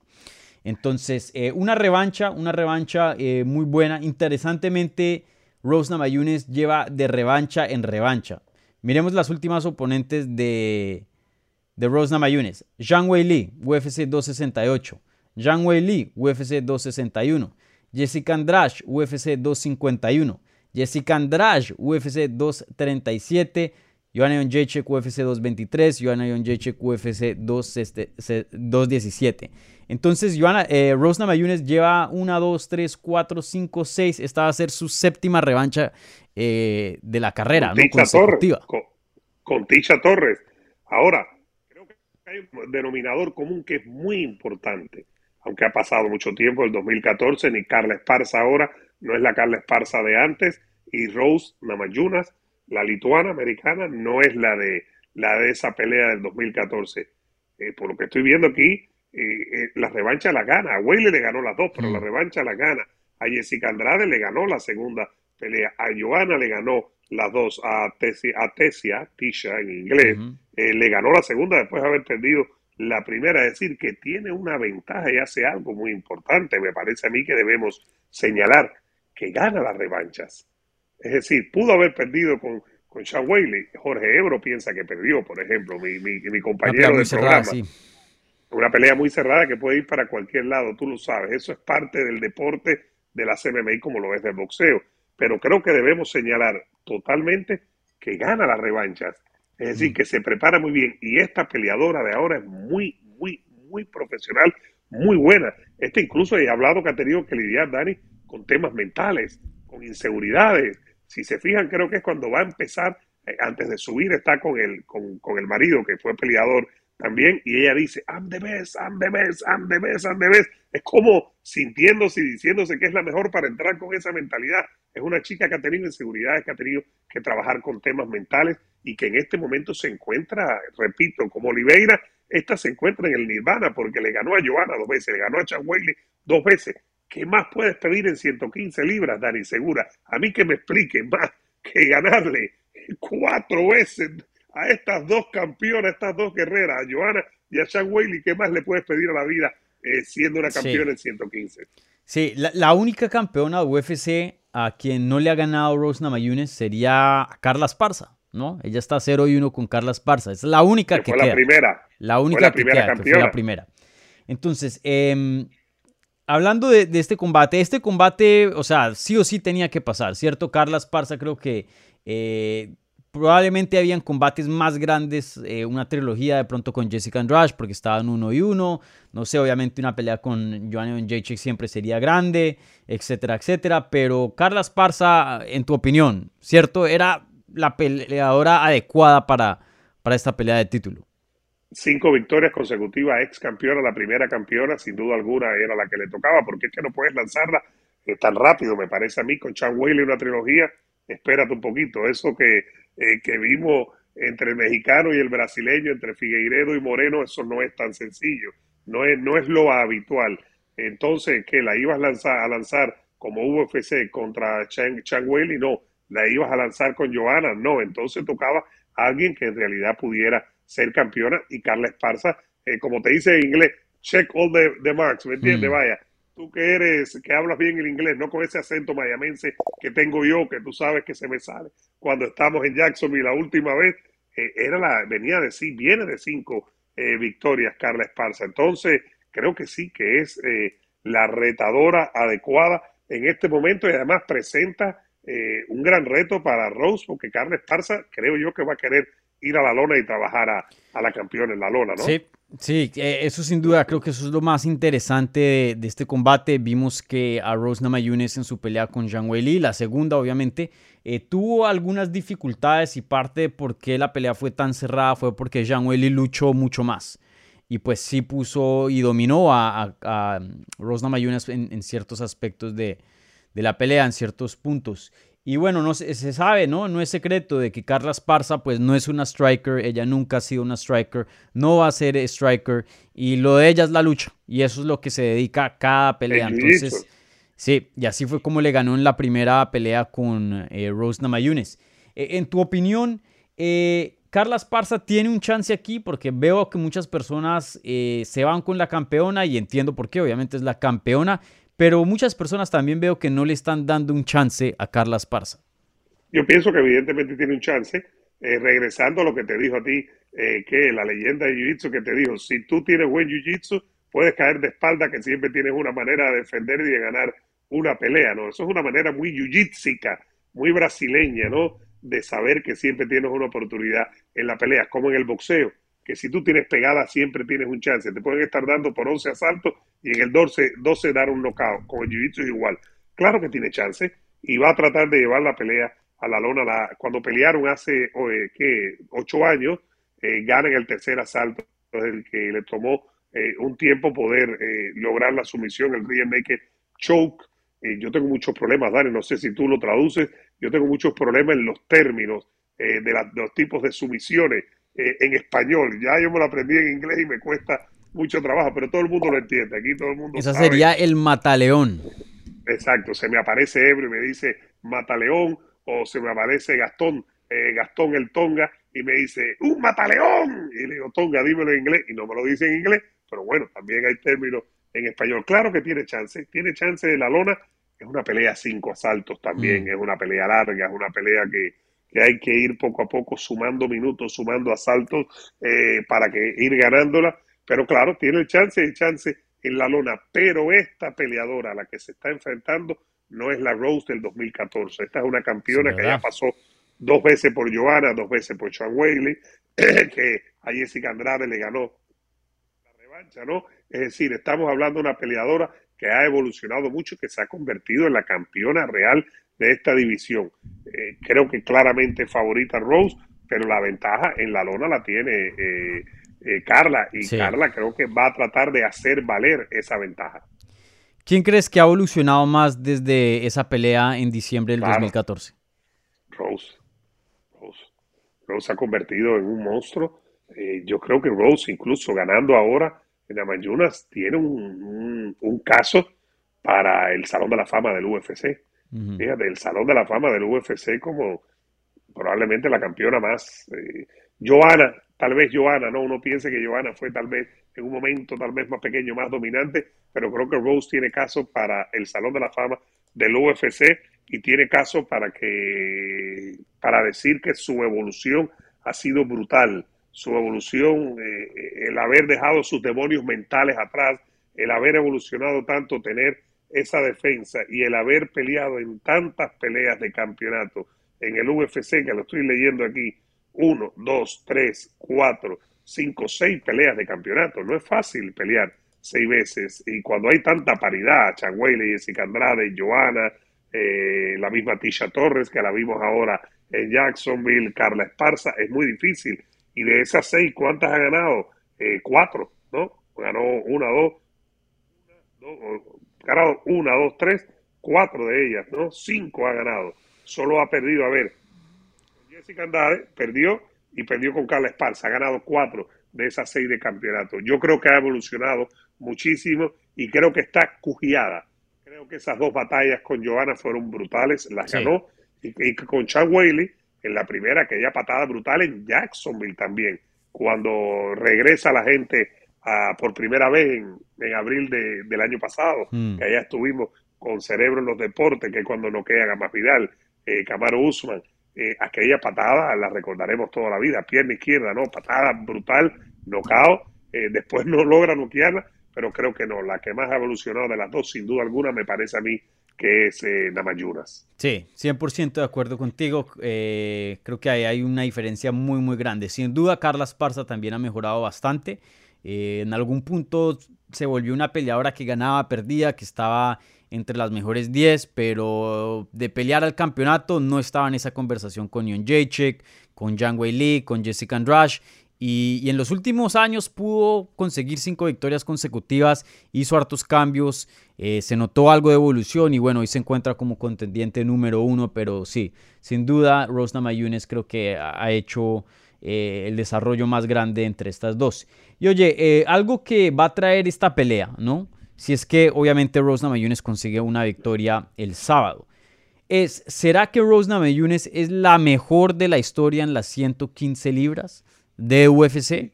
Entonces, eh, una revancha, una revancha eh, muy buena. Interesantemente, Rose Namajunas lleva de revancha en revancha. Miremos las últimas oponentes de, de Rose Namajunas. Zhang Wei Li, UFC 268. Zhang Wei Li, UFC 261. Jessica Andrade, UFC 251. Jessica Andrade, UFC 237. Joanna Jacek, UFC 223. Joanna Jacek, UFC 217. Entonces, Joana, eh, Rose Namajunas lleva 1, 2, 3, 4, 5, 6. Esta va a ser su séptima revancha eh, de la carrera, con ¿no? Torres, con, Tisha Torres. Ahora, creo que hay un denominador común que es muy importante. Aunque ha pasado mucho tiempo, el 2014, ni Carla Esparza ahora, no es la Carla Esparza de antes, y Rose Namajunas, la lituana americana, no es la de, la de esa pelea del 2014. Eh, por lo que estoy viendo aquí, eh, la revancha la gana. A le ganó las dos, pero la mm. revancha la gana. A Jessica Andrade le ganó la segunda pelea. A Joana le ganó las dos. A Tesia, a Tesia Tisha en inglés, eh, le ganó la segunda después de haber perdido la primera. Es decir, que tiene una ventaja y hace algo muy importante. Me parece a mí que debemos señalar que gana las revanchas. Es decir, pudo haber perdido con, con Sean Whaley. Jorge Ebro piensa que perdió, por ejemplo, mi, mi, compañero de programa una pelea muy cerrada que puede ir para cualquier lado, tú lo sabes. Eso es parte del deporte de la MMA como lo es del boxeo. Pero creo que debemos señalar totalmente que gana las revanchas. Es decir, que se prepara muy bien. Y esta peleadora de ahora es muy, muy, muy profesional, muy buena. Este incluso he hablado que ha tenido que lidiar, Dani, con temas mentales, con inseguridades. Si se fijan, creo que es cuando va a empezar, eh, antes de subir, está con el, con, con el marido que fue peleador también, y ella dice, I'm the best, I'm the best, I'm the best, I'm the best. Es como sintiéndose y diciéndose que es la mejor para entrar con esa mentalidad. Es una chica que ha tenido inseguridades, que ha tenido que trabajar con temas mentales y que en este momento se encuentra, repito, como Oliveira, esta se encuentra en el nirvana porque le ganó a Joana dos veces, le ganó a Chan dos veces. ¿Qué más puedes pedir en 115 libras, Dani Segura? A mí que me explique más que ganarle cuatro veces a estas dos campeonas, a estas dos guerreras, a Joana y a Whaley, ¿qué más le puedes pedir a la vida eh, siendo una campeona en 115? Sí, la, única campeona de UFC a quien no le ha ganado Rose Namajunas sería Carla Esparza, ¿no? Ella está 0 y 1 con Carla Esparza. Es la única que, fue la primera. La única que, queda, fue la primera. Entonces, em, hablando de, de, este combate, este combate, o sea, sí o sí tenía que pasar, ¿cierto? Carla Esparza creo que eh, Probablemente habían combates más grandes, eh, una trilogía de pronto con Jessica Andrade porque estaban uno y uno. No sé, obviamente una pelea con Joanna Jacek siempre sería grande, etcétera, etcétera. Pero Carla Esparza, en tu opinión, ¿cierto? Era la peleadora adecuada para, para esta pelea de título. Cinco victorias consecutivas, ex campeona, la primera campeona, sin duda alguna era la que le tocaba, porque es que no puedes lanzarla eh, tan rápido, me parece a mí, con Chan Whaley una trilogía. Espérate un poquito, eso que eh, que vimos entre el mexicano y el brasileño, entre Figueiredo y Moreno, eso no es tan sencillo, no es, no es lo habitual. Entonces, que la ibas a lanzar, a lanzar como UFC contra Chang y no, la ibas a lanzar con Joana, no, entonces tocaba a alguien que en realidad pudiera ser campeona y Carla Esparza, eh, como te dice en inglés, check all the, marks, ¿me entiendes? Mm. Vaya, tú que eres, que hablas bien el inglés, no con ese acento mayamense que tengo yo, que tú sabes que se me sale. Cuando estamos en Jacksonville la última vez, eh, era la, venía de sí, viene de cinco eh, victorias Carla Esparza. Entonces, creo que sí, que es eh, la retadora adecuada en este momento y además presenta eh, un gran reto para Rose, porque Carla Esparza creo yo que va a querer ir a la lona y trabajar a, la campeona en la lona, ¿no? Sí, sí, eso sin duda, creo que eso es lo más interesante de, este combate. Vimos que a Rose Namajunas en su pelea con Zhang Weili, la segunda obviamente, tuvo algunas dificultades y parte de por qué la pelea fue tan cerrada fue porque Zhang Weili luchó mucho más y pues sí puso y dominó a, a, Rose Namajunas en, ciertos aspectos de, la pelea, en ciertos puntos. Y bueno, no se, se, sabe, ¿no? No es secreto de que Carla Esparza pues no es una striker, ella nunca ha sido una striker, no va a ser striker y lo de ella es la lucha y eso es lo que se dedica a cada pelea. Entonces, sí, y así fue como le ganó en la primera pelea con eh, Rose Namajunas. E, en tu opinión, eh, Carla Esparza tiene un chance aquí porque veo que muchas personas eh, se van con la campeona y entiendo por qué, obviamente es la campeona, pero muchas personas también veo que no le están dando un chance a Carla Esparza. Yo pienso que evidentemente tiene un chance. Eh, regresando a lo que te dijo a ti, eh, que la leyenda de Jiu-Jitsu que te dijo, si tú tienes buen Jiu-Jitsu, puedes caer de espalda, que siempre tienes una manera de defender y de ganar una pelea, ¿no? Eso es una manera muy jiu muy brasileña, ¿no? de saber que siempre tienes una oportunidad en la pelea, como en el boxeo, que si tú tienes pegada siempre tienes un chance. Te pueden estar dando por 11 asaltos y en el 12, 12 dar un knockout. Con el jiu es igual. Claro que tiene chance y va a tratar de llevar la pelea a la lona. La, cuando pelearon hace, ¿qué? Ocho años, eh, gana en el tercer asalto, el que le tomó eh, un tiempo poder eh, lograr la sumisión, el rear naked choke. yo tengo muchos problemas, Dani, no sé si tú lo traduces, yo tengo muchos problemas en los términos eh, de, los tipos de sumisiones eh, en español. Ya yo me lo aprendí en inglés y me cuesta mucho trabajo, pero todo el mundo lo entiende. Aquí todo el mundo. Esa sería el mataleón. Exacto, se me aparece Ebro y me dice mataleón, o se me aparece Gastón, eh, Gastón el Tonga, y me dice, ¡un mataleón! Y le digo, Tonga, dímelo en inglés, y no me lo dice en inglés, pero bueno, también hay términos en español. Claro que tiene chance, tiene chance de la lona, es una pelea cinco asaltos también, mm. es una pelea larga, es una pelea que, hay que ir poco a poco sumando minutos, sumando asaltos eh, para que ir ganándola. Pero claro, tiene el chance, el chance en la lona. Pero esta peleadora a la que se está enfrentando no es la Rose del 2014. Esta es una campeona que ya pasó dos veces por Joanna, dos veces por Sean Whaley, que a Jessica Andrade le ganó la revancha, ¿no? Es decir, estamos hablando de una peleadora que ha evolucionado mucho, que se ha convertido en la campeona real de esta división. Eh, creo que claramente favorita Rose, pero la ventaja en la lona la tiene eh, eh, Carla y Carla creo que va a tratar de hacer valer esa ventaja. ¿Quién crees que ha evolucionado más desde esa pelea en diciembre del 2014? Rose. Rose. Rose se ha convertido en un monstruo. yo creo que Rose, incluso ganando ahora, Mayunas tiene un, un, caso para el Salón de la Fama del UFC. El Salón de la Fama del UFC como probablemente la campeona más. Eh, Joana, tal vez Joana, no, uno piense que Joana fue tal vez en un momento tal vez más pequeño, más dominante, pero creo que Rose tiene caso para el Salón de la Fama del UFC y tiene caso para que para decir que su evolución ha sido brutal su evolución, eh, el haber dejado sus demonios mentales atrás, el haber evolucionado tanto, tener esa defensa y el haber peleado en tantas peleas de campeonato en el UFC, que lo estoy leyendo aquí, uno, dos, tres, cuatro, cinco, seis peleas de campeonato. No es fácil pelear seis veces. Y cuando hay tanta paridad, y Jessica Andrade, Joana, eh, la misma Tisha Torres, que la vimos ahora en Jacksonville, Carla Esparza, es muy difícil y de esas seis, ¿cuántas ha ganado? Eh, cuatro, ¿no? Ganó una, dos, ganado una, dos, tres, cuatro de ellas, ¿no? Cinco ha ganado. Solo ha perdido, a ver, Jessica Andrade perdió y perdió con Carla Esparza. Ha ganado cuatro de esas seis de campeonato. Yo creo que ha evolucionado muchísimo y creo que está cujiada. Creo que esas dos batallas con Johanna fueron brutales, las ganó. Y, y con Chad Whaley en la primera, aquella patada brutal en Jacksonville también, cuando regresa la gente por primera vez en, abril del año pasado, mm. que allá estuvimos con Cerebro en los Deportes, que es cuando no queda más Vidal, eh, Camaro Usman, eh, aquella patada la recordaremos toda la vida, pierna izquierda, ¿no? Patada brutal nocao, eh, después no logra noquearla, pero creo que no. La que más ha evolucionado de las dos, sin duda alguna, me parece a mí que es eh, Namayunas. Sí, 100% de acuerdo contigo. Eh, creo que hay, hay, una diferencia muy, muy grande. Sin duda, Carla Esparza también ha mejorado bastante. Eh, en algún punto se volvió una peleadora que ganaba, perdía, que estaba entre las mejores 10, pero de pelear al campeonato no estaba en esa conversación con Yon Jacek, con Yang Wei Lee, con Jessica Andrade. Y, en los últimos años pudo conseguir cinco victorias consecutivas, hizo hartos cambios, eh, se notó algo de evolución y bueno, hoy se encuentra como contendiente número uno, pero sí, sin duda Rosna Mayunes creo que ha hecho eh, el desarrollo más grande entre estas dos. Y oye, eh, algo que va a traer esta pelea, ¿no? Si es que obviamente Rosna Mayunes consigue una victoria el sábado. Es, ¿Será que Rosna Mayunes es la mejor de la historia en las 115 libras de UFC? Eh,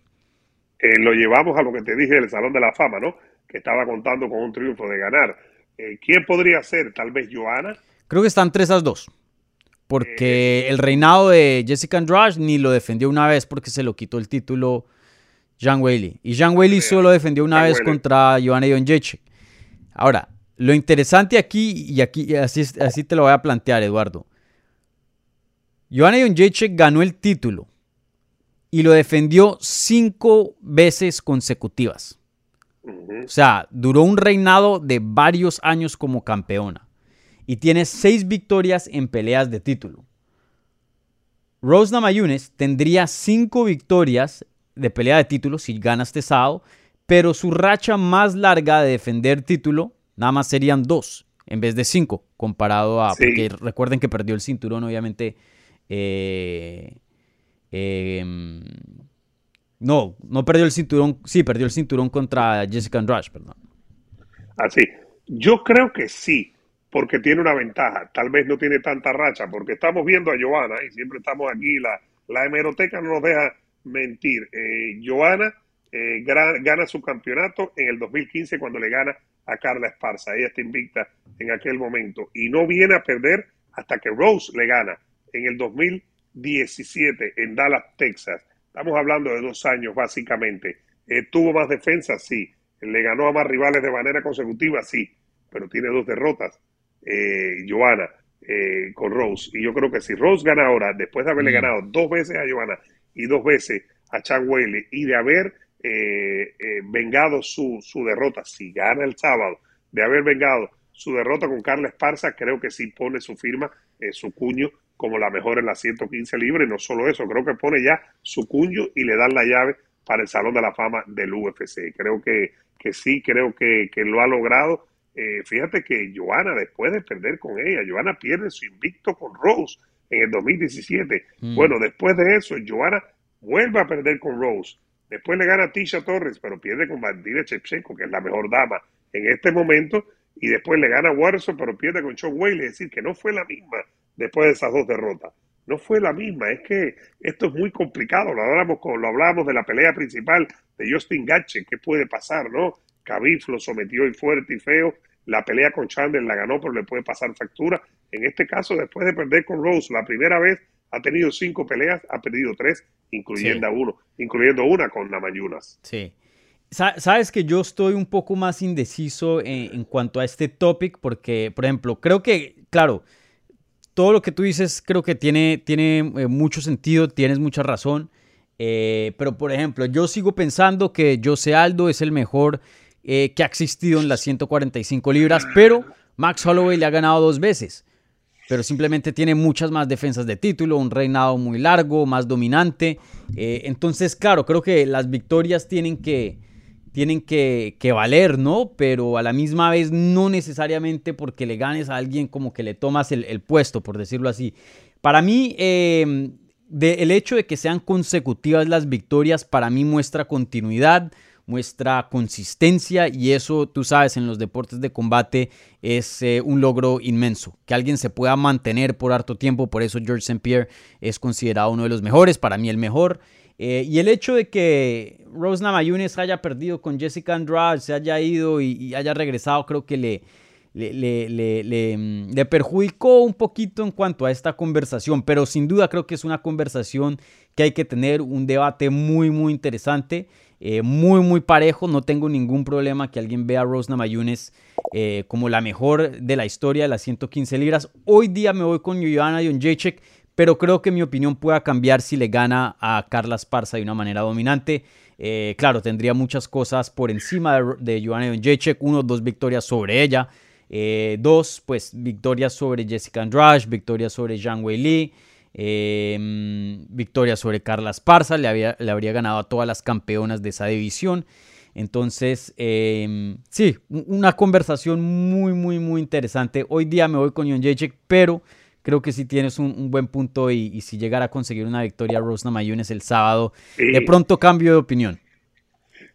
lo llevamos a lo que te dije del Salón de la Fama, ¿no? Que estaba contando con un triunfo de ganar. ¿Quién podría ser? Tal vez Joana. Creo que están 3 a 2. Porque el reinado de Jessica Andrade ni lo defendió una vez porque se lo quitó el título Jean Whaley. Y Jean Whaley solo defendió una vez contra Joanna Jędrzejczyk. Ahora, lo interesante aquí, y aquí así, así te lo voy a plantear, Eduardo. Joanna Jędrzejczyk ganó el título y lo defendió cinco veces consecutivas. O sea, duró un reinado de varios años como campeona y tiene seis victorias en peleas de título. Rose Namajunas tendría cinco victorias de pelea de título si gana este sábado, pero su racha más larga de defender título nada más serían dos en vez de cinco, comparado a. Porque recuerden que perdió el cinturón, obviamente. Eh, em, no, no perdió el cinturón. Sí, perdió el cinturón contra Jessica Andrade, perdón. Así. Yo creo que sí porque tiene una ventaja. Tal vez no tiene tanta racha, porque estamos viendo a Joana y siempre estamos aquí. La, la hemeroteca no nos deja mentir. Eh, Joana eh, gana, su campeonato en el 2015 cuando le gana a Carla Esparza. Ella está invicta en aquel momento y no viene a perder hasta que Rose le gana en el 2017 en Dallas, Texas. Estamos hablando de dos años básicamente. Eh, ¿Tuvo más defensa? Sí. ¿Le ganó a más rivales de manera consecutiva? Sí. Pero tiene dos derrotas eh, Joana eh, con Rose. Y yo creo que si Rose gana ahora, después de haberle mm. ganado dos veces a Joana y dos veces a Chan Whaley y de haber eh, eh, vengado su, su derrota, si gana el sábado, de haber vengado su derrota con Carla Esparza, creo que sí pone su firma, su cuño como la mejor en las 115 libras. Y no solo eso, creo que pone ya su cuño y le dan la llave para el Salón de la Fama del UFC. Creo que, que sí, creo que, que lo ha logrado eh, fíjate que Joana, después de perder con ella, Joana pierde su invicto con Rose en el 2017. Mm. Bueno, después de eso, Joana vuelve a perder con Rose. Después le gana a Tisha Torres, pero pierde con Bandira Chepchenko, que es la mejor dama en este momento. Y después le gana a pero pierde con Sean Whaley. Es decir, que no fue la misma después de esas dos derrotas. No fue la misma. Es que esto es muy complicado. Lo hablamos, con, lo hablamos de la pelea principal de Justin Gache. ¿Qué puede pasar, no? Khabib lo sometió y fuerte y feo. La pelea con Chandler la ganó, pero le puede pasar factura. En este caso, después de perder con Rose la primera vez, ha tenido cinco peleas, ha perdido tres, incluyendo uno, incluyendo una con Namayunas. Sí. Sabes que yo estoy un poco más indeciso en, cuanto a este topic, porque, por ejemplo, creo que, claro, todo lo que tú dices creo que tiene, tiene eh, mucho sentido, tienes mucha razón. Eh, pero, por ejemplo, yo sigo pensando que José Aldo es el mejor eh, que ha existido en las 145 libras, pero Max Holloway le ha ganado dos veces. Pero simplemente tiene muchas más defensas de título, un reinado muy largo, más dominante. Eh, entonces, claro, creo que las victorias tienen que, tienen que, valer, ¿no? Pero a la misma vez no necesariamente porque le ganes a alguien como que le tomas el, puesto, por decirlo así. Para mí, eh, el hecho de que sean consecutivas las victorias, para mí muestra continuidad, muestra consistencia y eso, tú sabes, en los deportes de combate es eh, un logro inmenso. Que alguien se pueda mantener por harto tiempo, por eso George St. Pierre es considerado uno de los mejores, para mí el mejor. Eh, y el hecho de que Rose Namajunas haya perdido con Jessica Andrade, se haya ido y, haya regresado, creo que le, le, le, le, mm, le perjudicó un poquito en cuanto a esta conversación, pero sin duda creo que es una conversación que hay que tener, un debate muy, muy interesante. Eh, muy, muy parejo. No tengo ningún problema que alguien vea a Rose Namajunas eh, como la mejor de la historia de las 115 libras. Hoy día me voy con Joanna Jonjacek, pero creo que mi opinión pueda cambiar si le gana a Carla Esparza de una manera dominante. Eh, claro, tendría muchas cosas por encima de, de Joanna Jonjacek. Uno, dos victorias sobre ella. dos, pues victorias sobre Jessica Andrade, victorias sobre Zhang Wei Li. Eh, victoria sobre Carla Esparza, le, había, le habría ganado a todas las campeonas de esa división. Entonces, eh, sí, una conversación muy, muy, muy interesante. Hoy día me voy con Jon Jacek, pero creo que si tienes un, un buen punto y, y, si llegara a conseguir una victoria Rosna Mayunes el sábado, y, de pronto cambio de opinión.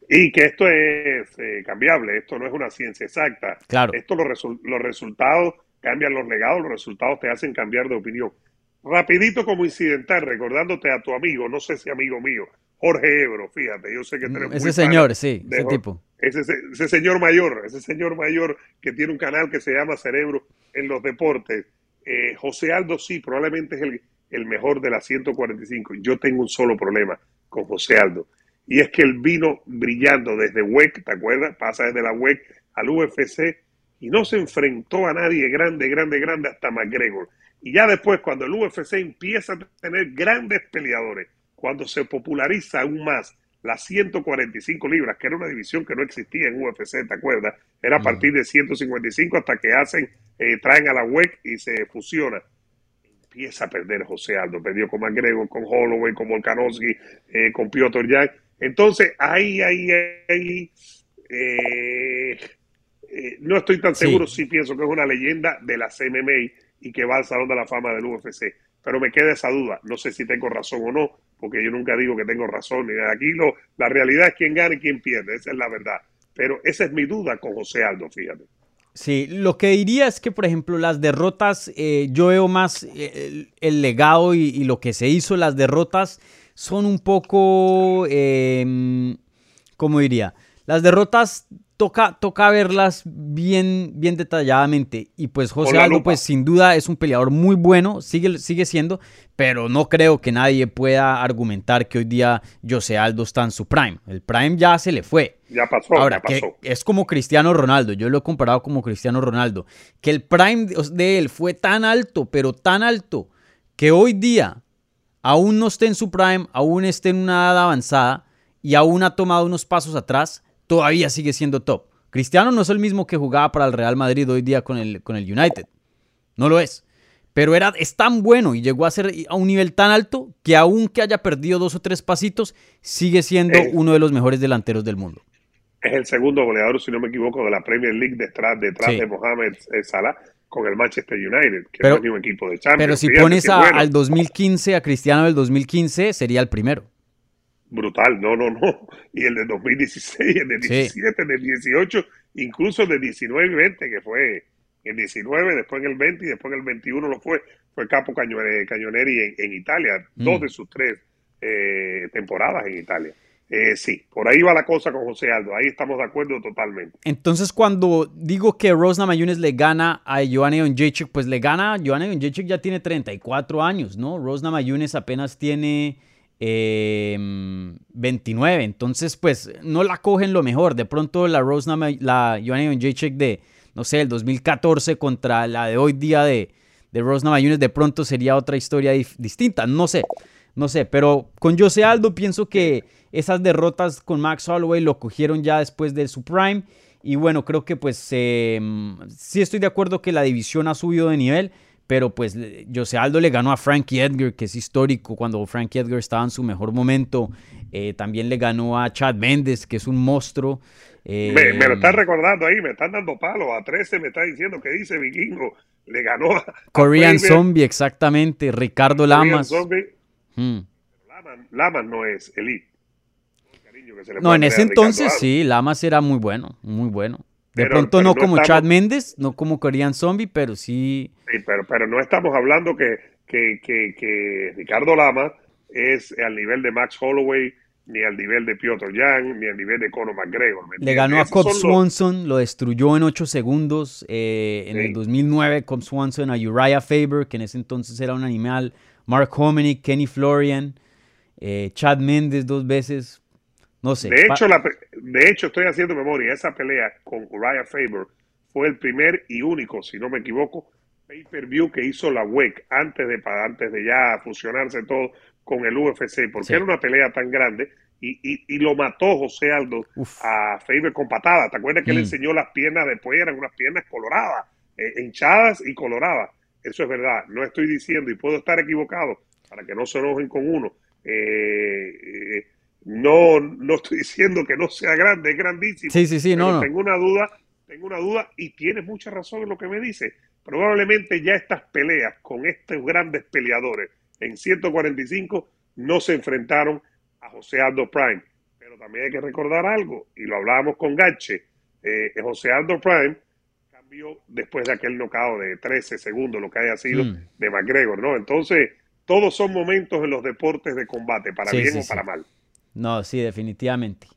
Y que esto es eh, cambiable, esto no es una ciencia exacta. Claro. Esto los, resu los resultados cambian los legados, los resultados te hacen cambiar de opinión. Rapidito como incidental, recordándote a tu amigo, no sé si amigo mío, Jorge Ebro, fíjate, yo sé que tenemos... Ese señor, sí, ese Jorge, tipo. Ese, ese, señor mayor, ese señor mayor que tiene un canal que se llama Cerebro en los deportes. Eh, José Aldo sí, probablemente es el, el mejor de las 145. Yo tengo un solo problema con José Aldo. Y es que él vino brillando desde WEC, ¿te acuerdas? Pasa desde la WEC al UFC y no se enfrentó a nadie grande, grande, grande hasta McGregor. Y ya después, cuando el UFC empieza a tener grandes peleadores, cuando se populariza aún más las 145 libras, que era una división que no existía en UFC, ¿te acuerdas? Era a partir de 155 hasta que hacen, eh, traen a la WEC y se fusiona. Empieza a perder José Aldo, perdió con McGregor, con Holloway, con Volkanovski, eh, con Piotr Jan. Entonces, ahí, ahí, ahí, eh, eh, no estoy tan seguro, sí. sí pienso que es una leyenda de la MMA y que va al Salón de la Fama del UFC. Pero me queda esa duda. No sé si tengo razón o no, porque yo nunca digo que tengo razón. Aquí lo, la realidad es quién gana y quién pierde. Esa es la verdad. Pero esa es mi duda con José Aldo, fíjate. Sí, lo que diría es que, por ejemplo, las derrotas, eh, yo veo más el, el legado y, lo que se hizo, las derrotas son un poco, eh, ¿cómo diría? Las derrotas toca, toca verlas bien, bien detalladamente. Y pues José Aldo, pues sin duda es un peleador muy bueno, sigue, sigue siendo, pero no creo que nadie pueda argumentar que hoy día José Aldo está en su prime. El prime ya se le fue. Ya pasó. Ahora, ya pasó. que es como Cristiano Ronaldo, yo lo he comparado como Cristiano Ronaldo, que el prime de él fue tan alto, pero tan alto, que hoy día aún no esté en su prime, aún esté en una edad avanzada y aún ha tomado unos pasos atrás todavía sigue siendo top. Cristiano no es el mismo que jugaba para el Real Madrid hoy día con el, con el United. No lo es. Pero era, es tan bueno y llegó a ser a un nivel tan alto que aunque haya perdido dos o tres pasitos, sigue siendo eh, uno de los mejores delanteros del mundo. Es el segundo goleador, si no me equivoco, de la Premier League detrás, detrás sí. de Mohamed Salah con el Manchester United, que pero, no es ni un equipo de Champions. Pero si Fíjate pones a, bueno. al 2015, a Cristiano del 2015, sería el primero brutal, no, no, no. Y el de 2016, el de 17, sí. el de 18, incluso el de 19 y 20, que fue el 19, después en el 20 y después en el 21 lo fue, fue Capo Cañoneri en, en Italia, mm. dos de sus tres eh, temporadas en Italia. Eh, sí, por ahí va la cosa con José Aldo, ahí estamos de acuerdo totalmente. Entonces, cuando digo que Rosna Mayunes le gana a Joanna Onjechik, pues le gana, Joanna Onjechik ya tiene 34 años, ¿no? Rosna Mayunes apenas tiene eh, 29. Entonces, pues no la cogen lo mejor. De pronto la Rose, la Joanna Jacek de, no sé, el 2014 contra la de hoy día de, de Rose Namajunas, de pronto sería otra historia distinta. No sé, no sé. Pero con José Aldo pienso que esas derrotas con Max Holloway lo cogieron ya después de su prime. Y bueno, creo que pues eh, sí estoy de acuerdo que la división ha subido de nivel pero pues José Aldo le ganó a Frankie Edgar, que es histórico cuando Frankie Edgar estaba en su mejor momento. Eh, también le ganó a Chad Méndez, que es un monstruo. Eh, me, me, lo están recordando ahí, me están dando palos. A 13 me está diciendo que dice Vikingo. Le ganó a. Korean a Zombie, exactamente. Ricardo Lamas. Zombie. Hmm. Lamas, Lamas no es elite. No, en ese entonces sí, Lamas era muy bueno, muy bueno. De pero, pronto pero no, no, como estamos... Chad Méndez, no como Korean Zombie, pero sí. Sí, pero, pero no estamos hablando que, que, que, que Ricardo Lama es al nivel de Max Holloway, ni al nivel de Piotr Jan, ni al nivel de Conor McGregor. Le ganó a Cobb Swanson, lo destruyó en 8 segundos. Eh, en el 2009, Cobb Swanson a Uriah Faber, que en ese entonces era un animal. Mark Hominick, Kenny Florian, eh, Chad Mendes dos veces. No sé. De hecho, la, de hecho, estoy haciendo memoria. Esa pelea con Uriah Faber fue el primer y único, si no me equivoco, pay-per-view que hizo la WEC antes de, antes de ya fusionarse todo con el UFC, porque era una pelea tan grande y, y, lo mató José Aldo a Faber con patada. ¿Te acuerdas que le mm. enseñó las piernas después? Eran unas piernas coloradas, eh, hinchadas y coloradas. Eso es verdad. No estoy diciendo, y puedo estar equivocado, para que no se enojen con uno. Eh, eh, no, no estoy diciendo que no sea grande, es grandísimo. Sí, sí, sí, no, Tengo una duda, tengo una duda y tienes mucha razón en lo que me dice. Probablemente ya estas peleas con estos grandes peleadores en 145 no se enfrentaron a José Aldo Prime. Pero también hay que recordar algo, y lo hablábamos con Gache, eh, José Aldo Prime cambió después de aquel nocao de 13 segundos, lo que haya sido mm. de McGregor, ¿no? Entonces, todos son momentos en los deportes de combate, para bien o para mal. No, sí, definitivamente.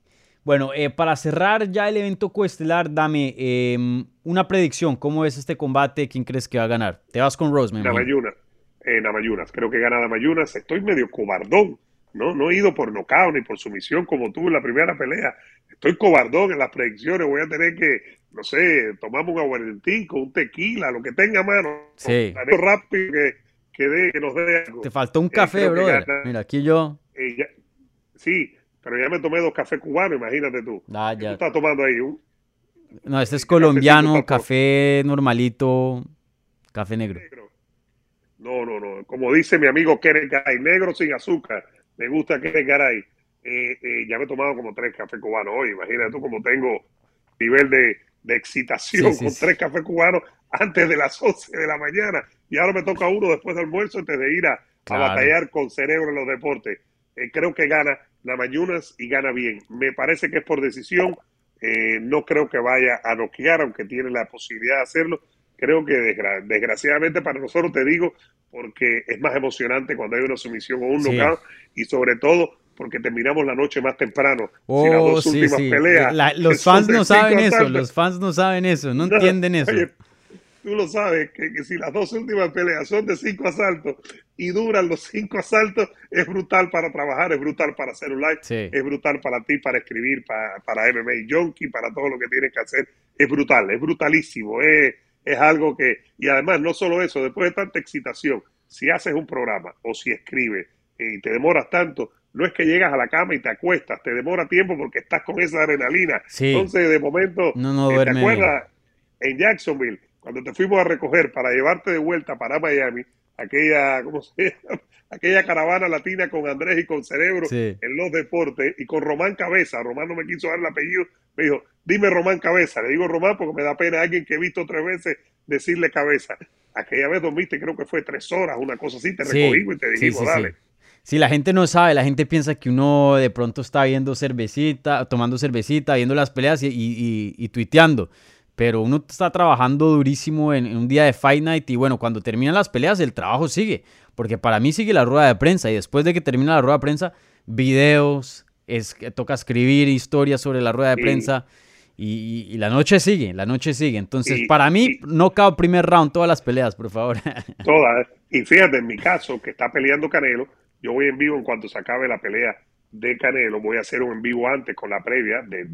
Bueno, eh, para cerrar ya el evento coestelar, dame em, una predicción. ¿Cómo ves este combate? ¿Quién crees que va a ganar? Te vas con Rose, en Amayunas. Creo que gana Amayunas. Estoy medio cobardón. No, no he ido por nocaut ni por sumisión como tú en la primera pelea. Estoy cobardón en las predicciones. Voy a tener que, no sé, tomamos un aguardientico, un tequila, lo que tenga a mano. Sí. rápido que, que, que nos dé algo. Te faltó un eh, café, brother. Mira, aquí yo. Eh, sí, pero ya me tomé dos cafés cubanos, imagínate tú. Ah, ya. Tú estás tomando ahí un... No, este es colombiano, café normalito, café negro. No, no, no. Como dice mi amigo Keren Garay, negro sin azúcar. Me gusta Keren Garay. Eh, eh, ya me he tomado como tres cafés cubanos hoy. Imagínate tú como tengo nivel de, excitación con tres cafés cubanos antes de las 11 de la mañana. Y ahora me toca uno después del almuerzo antes de ir a, batallar con cerebro en los deportes. Eh, creo que gana Namayunas y gana bien. Me parece que es por decisión. no creo que vaya a noquear, aunque tiene la posibilidad de hacerlo creo que desgraciadamente para nosotros, te digo, porque es más emocionante cuando hay una sumisión o un knockout y sobre todo porque terminamos la noche más temprano. Oh, si las dos últimas peleas. los fans no saben eso, los fans no saben eso, no, entienden eso. Tú lo sabes, que, si las dos últimas peleas son de cinco asaltos y duran los cinco asaltos, es brutal para trabajar, es brutal para hacer un live, es brutal para ti, para escribir, para, para MMA Junkie, para todo lo que tienes que hacer. Es brutal, es brutalísimo. Es, es algo que, y además no solo eso, después de tanta excitación, si haces un programa o si escribes y te demoras tanto, no es que llegas a la cama y te acuestas, te demora tiempo porque estás con esa adrenalina. Entonces, de momento, no, eh, ¿te acuerdas en Jacksonville, cuando te fuimos a recoger para llevarte de vuelta para Miami, aquella, ¿cómo se llama? aquella caravana latina con Andrés y con Cerebro en los deportes y con Román Cabeza. Román no me quiso dar el apellido, me dijo, dime Román Cabeza. Le digo Román porque me da pena a alguien que he visto tres veces decirle cabeza. Aquella vez dormiste, creo que fue tres horas, una cosa así, te recogimos y te dijimos, dale. Sí, la gente no sabe, la gente piensa que uno de pronto está viendo cervecita, tomando cervecita, viendo las peleas y, y, tuiteando. Pero uno está trabajando durísimo en, un día de Fight Night y bueno, cuando terminan las peleas el trabajo sigue. Porque para mí sigue la rueda de prensa y después de que termina la rueda de prensa, videos, es, toca escribir historias sobre la rueda de prensa. Y, la noche sigue, la noche sigue. Entonces, para mí, no cabe primer round todas las peleas, por favor. Todas. Y fíjate, en mi caso, que está peleando Canelo, yo voy en vivo en cuanto se acabe la pelea de Canelo. Voy a hacer un en vivo antes con la previa de,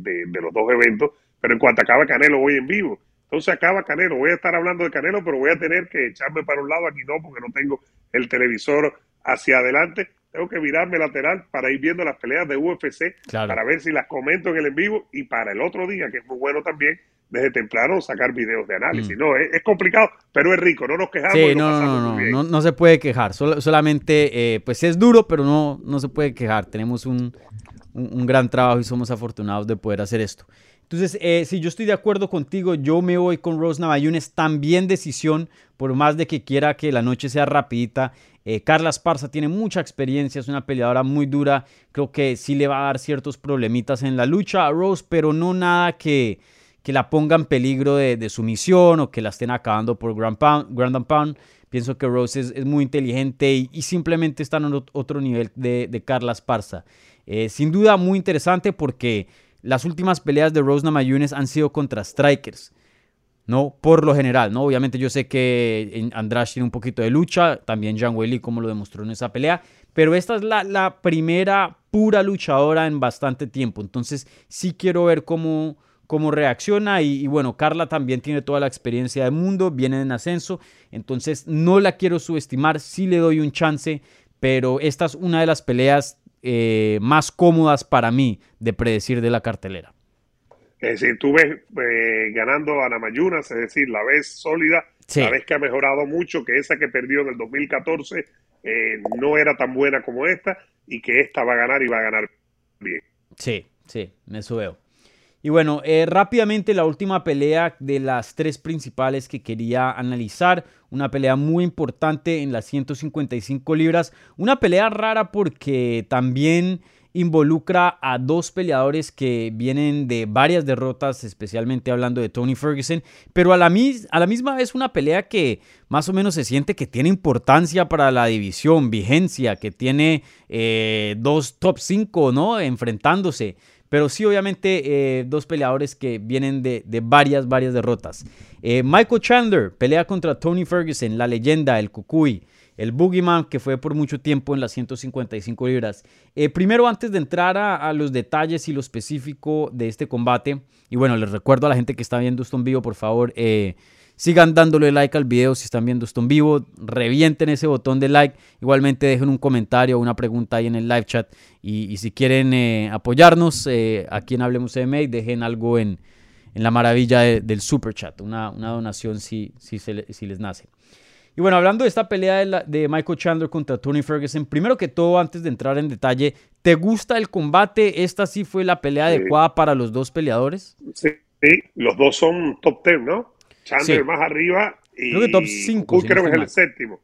los dos eventos, pero en cuanto acabe Canelo, voy en vivo. Entonces acaba Canelo, voy a estar hablando de Canelo, pero voy a tener que echarme para un lado aquí no, porque no tengo el televisor hacia adelante tengo que virarme lateral para ir viendo las peleas de UFC, para ver si las comento en el en vivo y para el otro día, que es muy bueno también, desde temprano sacar videos de análisis. Mm. No, es, complicado, pero es rico, no nos quejamos. Sí, no, no, no, no, se puede quejar, solamente, eh, pues es duro, pero no, no se puede quejar. Tenemos un, un, gran trabajo y somos afortunados de poder hacer esto. Entonces, eh, si yo estoy de acuerdo contigo, yo me voy con Rose Navayunes, también decisión, por más de que quiera que la noche sea rapidita. Eh, Carla Esparza tiene mucha experiencia, es una peleadora muy dura. Creo que sí le va a dar ciertos problemitas en la lucha a Rose, pero no nada que, que la ponga en peligro de, de sumisión o que la estén acabando por Grand, Pound, Grand Pound. Pienso que Rose es, muy inteligente y, simplemente está en otro nivel de, de Carla Esparza. Eh, sin duda muy interesante porque las últimas peleas de Rose Namajunas han sido contra strikers. ¿no? Por lo general, ¿no? Obviamente yo sé que Andrade tiene un poquito de lucha, también Jean Welly como lo demostró en esa pelea, pero esta es la, primera pura luchadora en bastante tiempo, entonces sí quiero ver cómo, cómo reacciona y, bueno, Carla también tiene toda la experiencia del mundo, viene en ascenso, entonces no la quiero subestimar, sí le doy un chance, pero esta es una de las peleas eh, más cómodas para mí de predecir de la cartelera. Es decir, tú ves eh, ganando a Namayunas, es decir, la ves sólida, la ves que ha mejorado mucho, que esa que perdió en el 2014 eh, no era tan buena como esta y que esta va a ganar y va a ganar bien. Sí, sí, eso veo. Y bueno, eh, rápidamente la última pelea de las tres principales que quería analizar. Una pelea muy importante en las 155 libras. Una pelea rara porque también involucra a dos peleadores que vienen de varias derrotas, especialmente hablando de Tony Ferguson, pero a la, a la misma vez una pelea que más o menos se siente que tiene importancia para la división, vigencia, que tiene eh, dos top 5, ¿no? Enfrentándose. Pero sí, obviamente, eh, dos peleadores que vienen de, varias, varias derrotas. Eh, Michael Chandler pelea contra Tony Ferguson, la leyenda, el Cucuy el Boogeyman, que fue por mucho tiempo en las 155 libras. Eh, primero, antes de entrar a, los detalles y lo específico de este combate, y bueno, les recuerdo a la gente que está viendo esto en vivo, por favor, sigan dándole like al video si están viendo esto en vivo, revienten ese botón de like, igualmente dejen un comentario o una pregunta ahí en el live chat, y, si quieren eh, apoyarnos aquí en Hablemos MMA, dejen algo en, la maravilla del super chat, una, donación si, si, si les nace. Y bueno, hablando de esta pelea de, Michael Chandler contra Tony Ferguson, primero que todo, antes de entrar en detalle, ¿te gusta el combate? ¿Esta sí fue la pelea adecuada para los dos peleadores? Sí, los dos son top 10, ¿no? Chandler más arriba y creo que top 5. creo que es el séptimo.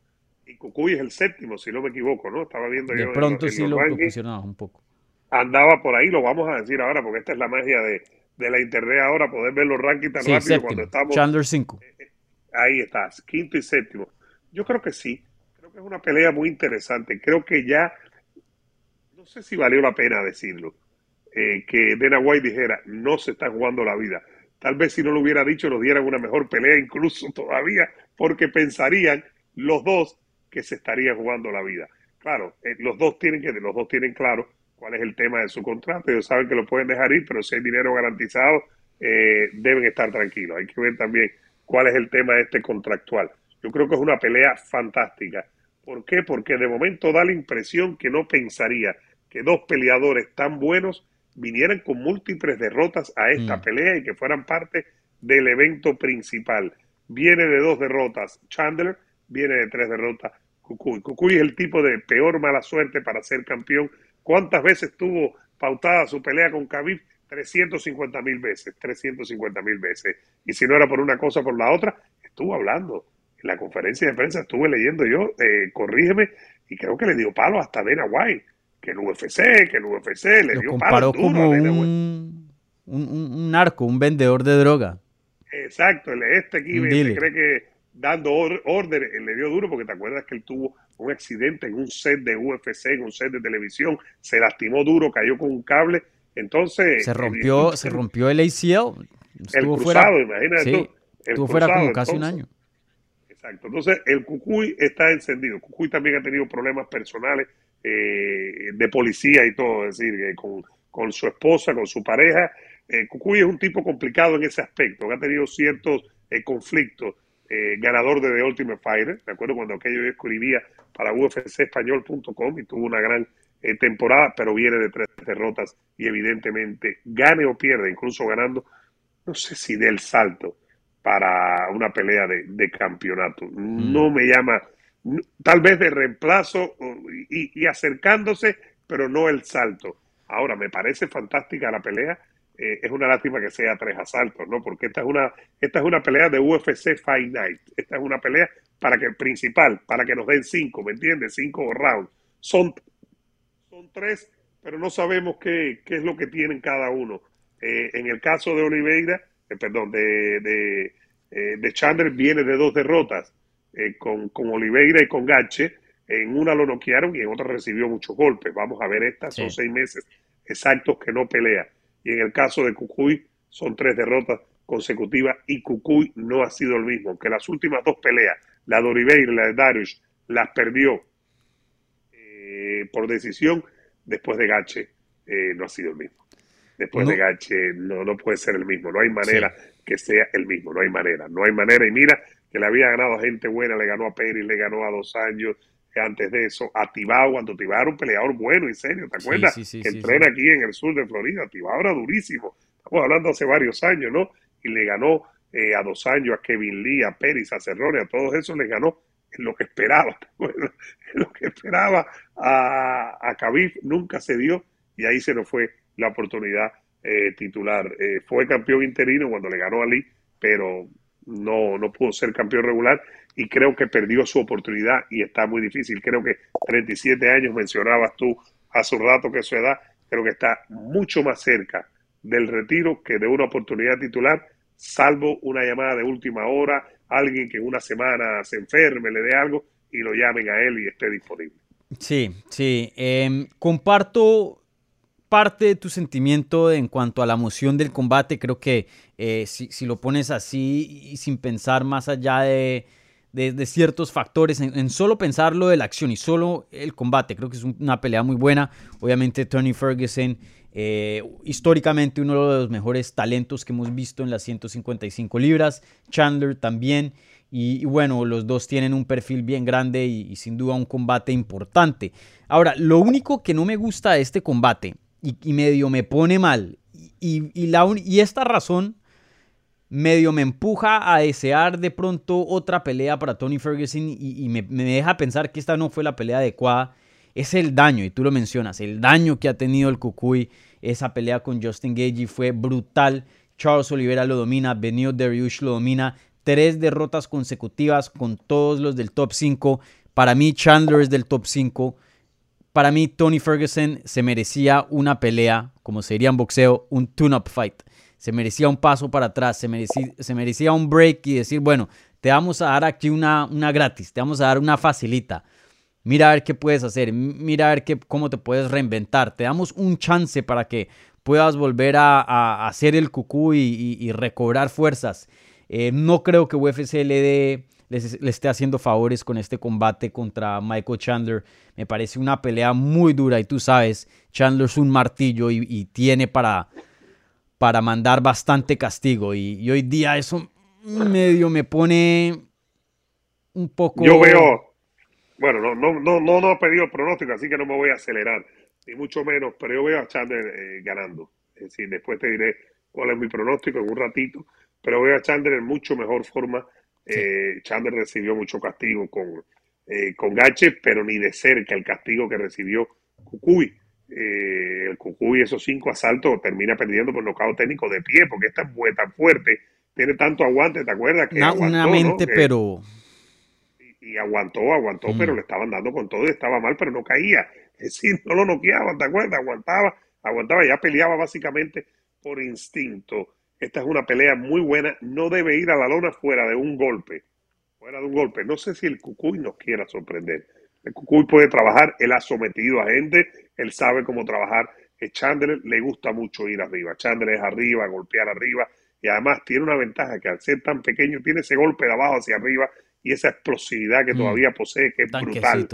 Y Cucuy es el séptimo, si no me equivoco, ¿no? Estaba viendo de yo. De pronto sí lo, lo un poco. Andaba por ahí, lo vamos a decir ahora, porque esta es la magia de, de la internet ahora, poder ver los rankings tan rápido cuando estamos. Chandler 5. Eh, eh, ahí estás, quinto y séptimo. Yo creo que sí. Creo que es una pelea muy interesante. Creo que ya, no sé si valió la pena decirlo, eh, que Dana White dijera, no se está jugando la vida. Tal vez si no lo hubiera dicho, nos dieran una mejor pelea incluso todavía, porque pensarían los dos que se estaría jugando la vida. Claro, eh, los dos tienen que, los dos tienen claro cuál es el tema de su contrato. Ellos saben que lo pueden dejar ir, pero si hay dinero garantizado, eh, deben estar tranquilos. Hay que ver también cuál es el tema de este contractual. Yo creo que es una pelea fantástica. ¿Por qué? Porque de momento da la impresión que no pensaría que dos peleadores tan buenos vinieran con múltiples derrotas a esta mm. pelea y que fueran parte del evento principal. Viene de dos derrotas Chandler, viene de tres derrotas Cucuy. Cucuy es el tipo de peor mala suerte para ser campeón. ¿Cuántas veces tuvo pautada su pelea con Khabib? 350 mil veces, 350 mil veces. Y si no era por una cosa, por la otra, estuvo hablando en la conferencia de prensa estuve leyendo yo, eh, corrígeme, y creo que le dio palo hasta Dana White, que el UFC, que el UFC le dio palo. como un, un, narco, un vendedor de droga. Exacto, este aquí se cree que dando orden le dio duro porque te acuerdas que él tuvo un accidente en un set de UFC, en un set de televisión, se lastimó duro, cayó con un cable, entonces... Se rompió, se rompió el ACL. Estuvo el cruzado, fuera, imagínate Estuvo fuera como casi un año. Exacto. Entonces, el Cucuy está encendido. Cucuy también ha tenido problemas personales eh, de policía y todo, es decir, con, su esposa, con su pareja. Eh, Cucuy es un tipo complicado en ese aspecto, ha tenido ciertos eh, conflictos. Eh, ganador de The Ultimate Fighter, de acuerdo cuando aquello yo escribía para ufcespañol.com y tuvo una gran temporada, pero viene de tres derrotas y evidentemente gane o pierde, incluso ganando, no sé si del salto, para una pelea de, campeonato. Mm. No me llama, tal vez de reemplazo y, acercándose, pero no el salto. Ahora, me parece fantástica la pelea. Eh, es una lástima que sea tres asaltos, ¿no? Porque esta es una, esta es una pelea de UFC Fight Night. Esta es una pelea para que el principal, para que nos den cinco, ¿me entiendes? Cinco rounds. Son, son tres, pero no sabemos qué, qué es lo que tienen cada uno. Eh, en el caso de Oliveira, eh, perdón, de, de, eh, de, Chandler viene de dos derrotas. Eh, con, con, Oliveira y con Gache. En una lo noquearon y en otra recibió muchos golpes. Vamos a ver estas, son seis meses exactos que no pelea. Y en el caso de Cucuy, son tres derrotas consecutivas y Cucuy no ha sido el mismo. Que las últimas dos peleas, la de Oliveira y la de Darius, las perdió eh, por decisión después de Gache. Eh, no ha sido el mismo. Después de Gache no, no puede ser el mismo. No hay manera que sea el mismo. No hay manera. No hay manera. Y mira que le había ganado a gente buena, le ganó a Pérez, le ganó a dos años, antes de eso, a Tibao, cuando Tibao era un peleador bueno y serio, ¿te acuerdas? que entrena aquí en el sur de Florida, Tibao era durísimo, estamos hablando hace varios años, ¿no? Y le ganó eh, a dos años a Kevin Lee, a Pérez, a Cerrone, a todos esos le ganó en lo que esperaba, en lo que esperaba a, a nunca se dio y ahí se nos fue la oportunidad eh, titular. Eh, fue campeón interino cuando le ganó a Lee, pero no, no pudo ser campeón regular y creo que perdió su oportunidad y está muy difícil. Creo que 37 años, mencionabas tú hace un rato que su edad, creo que está mucho más cerca del retiro que de una oportunidad titular, salvo una llamada de última hora, alguien que en una semana se enferme, le dé algo y lo llamen a él y esté disponible. Sí, sí. Em, comparto parte de tu sentimiento en cuanto a la emoción del combate. Creo que eh, si, lo pones así y sin pensar más allá de, ciertos factores, en, solo pensarlo de la acción y solo el combate, creo que es una pelea muy buena. Obviamente Tony Ferguson, eh, históricamente uno de los mejores talentos que hemos visto en las 155 libras. Chandler también. Y, bueno, los dos tienen un perfil bien grande y, y, sin duda un combate importante. Ahora, lo único que no me gusta de este combate y, medio me pone mal. Y, y, la, y esta razón medio me empuja a desear de pronto otra pelea para Tony Ferguson y, me, deja pensar que esta no fue la pelea adecuada. Es el daño, y tú lo mencionas, el daño que ha tenido el Cucuy. Esa pelea con Justin Gagey fue brutal. Charles Oliveira lo domina, Benio Dariush lo domina. Tres derrotas consecutivas con todos los del top 5. Para mí, Chandler es del top 5 para mí Tony Ferguson se merecía una pelea, como sería en boxeo, un tune-up fight. Se merecía un paso para atrás, se merecía, se merecía un break y decir, bueno, te vamos a dar aquí una, una gratis, te vamos a dar una facilita. Mira a ver qué puedes hacer, mira a ver qué, cómo te puedes reinventar. Te damos un chance para que puedas volver a, hacer el cucú y, recobrar fuerzas. Eh, no creo que UFC le dé le esté haciendo favores con este combate contra Michael Chandler. Me parece una pelea muy dura y tú sabes, Chandler es un martillo y, tiene para, para mandar bastante castigo y, hoy día eso medio me pone un poco... Yo veo, bueno, no, no, no, no, no he pedido pronóstico, así que no me voy a acelerar, ni mucho menos, pero yo veo a Chandler eh, ganando. Es después te diré cuál es mi pronóstico en un ratito, pero veo a Chandler en mucho mejor forma eh, Chandler recibió mucho castigo con, eh, con Gache, pero ni de cerca el castigo que recibió Cucuy. Eh, el Cucuy, esos cinco asaltos, termina perdiendo por nocaut técnico de pie, porque es tan, tan fuerte, tiene tanto aguante, ¿te acuerdas? Que aguantó, pero... Y, aguantó, aguantó, mm. pero le estaban dando con todo y estaba mal, pero no caía. Es decir, no lo noqueaban, ¿te acuerdas? Aguantaba, aguantaba, ya peleaba básicamente por instinto. Esta es una pelea muy buena. No debe ir a la lona fuera de un golpe. Fuera de un golpe. No sé si el Cucuy nos quiera sorprender. El Cucuy puede trabajar. Él ha sometido a gente. Él sabe cómo trabajar. El Chandler le gusta mucho ir arriba. Chandler es arriba, golpear arriba. Y además tiene una ventaja que al ser tan pequeño tiene ese golpe de abajo hacia arriba y esa explosividad que mm. todavía posee, que es brutal.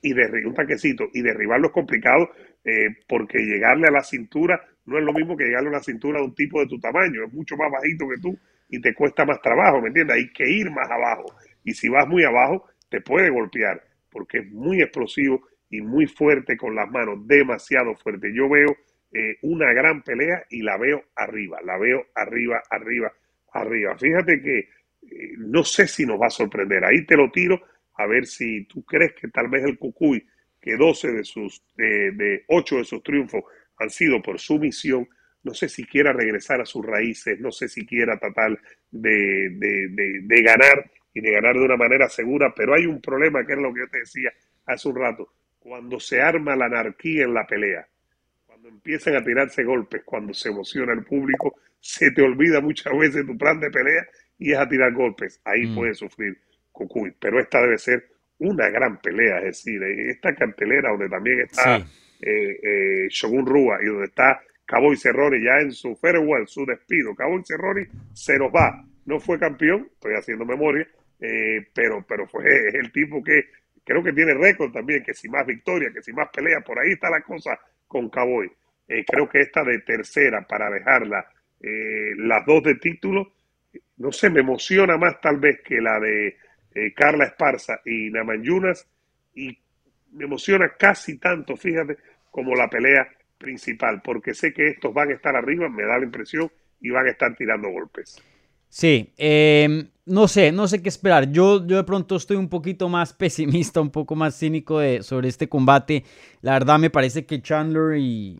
Y derribar un tanquecito. Y derribarlo es complicado eh, porque llegarle a la cintura no es lo mismo que llegarle a la cintura de un tipo de tu tamaño, es mucho más bajito que tú y te cuesta más trabajo, ¿me entiendes? Hay que ir más abajo. Y si vas muy abajo, te puede golpear, porque es muy explosivo y muy fuerte con las manos, demasiado fuerte. Yo veo eh, una gran pelea y la veo arriba, la veo arriba, arriba, arriba. Fíjate que eh, no sé si nos va a sorprender. Ahí te lo tiro a ver si tú crees que tal vez el Cucuy, que 12 de sus, de 8 de sus triunfos han sido por su misión, no sé si quiera regresar a sus raíces, no sé si quiera tratar de, de, ganar y de ganar de una manera segura, pero hay un problema que es lo que yo te decía hace un rato, cuando se arma la anarquía en la pelea, cuando empiezan a tirarse golpes, cuando se emociona el público, se te olvida muchas veces tu plan de pelea y es a tirar golpes, ahí mm. puedes sufrir Cucuy, pero esta debe ser una gran pelea, es decir, esta cartelera donde también está Sí. Eh, eh, Shogun Rua y donde está Cowboy Cerrone ya en su farewell, su despido. Cowboy Cerrone se nos va. No fue campeón, estoy haciendo memoria, eh, pero, pero fue el tipo que creo que tiene récord también, que si más victoria, que si más pelea, por ahí está la cosa con Cowboy. Creo que esta de tercera para dejarla, las dos de título, no sé, me emociona más tal vez que la de Carla Esparza y Naman Yunas y me emociona casi tanto, fíjate, como la pelea principal, porque sé que estos van a estar arriba, me da la impresión, y van a estar tirando golpes. Sí, eh, no sé, no sé qué esperar. Yo, yo de pronto estoy un poquito más pesimista, un poco más cínico de, sobre este combate. La verdad me parece que Chandler y,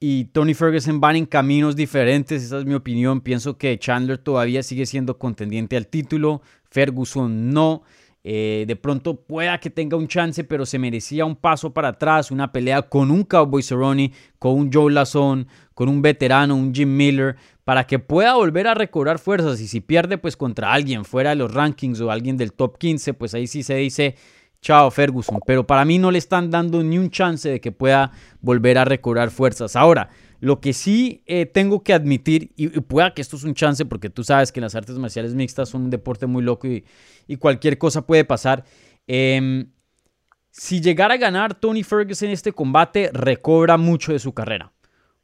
y Tony Ferguson van en caminos diferentes, esa es mi opinión. Pienso que Chandler todavía sigue siendo contendiente al título, Ferguson no. Eh, de pronto pueda que tenga un chance, pero se merecía un paso para atrás, una pelea con un Cowboy Cerrone, con un Joe Lazón, con un veterano, un Jim Miller, para que pueda volver a recobrar fuerzas. Y si pierde, pues contra alguien fuera de los rankings o alguien del top 15, pues ahí sí se dice chao Ferguson. Pero para mí no le están dando ni un chance de que pueda volver a recobrar fuerzas. Ahora, lo que sí eh, tengo que admitir, y, pueda que esto es un chance, porque tú sabes que las artes marciales mixtas son un deporte muy loco y, cualquier cosa puede pasar. Eh, si llegara a ganar Tony Ferguson este combate, recobra mucho de su carrera.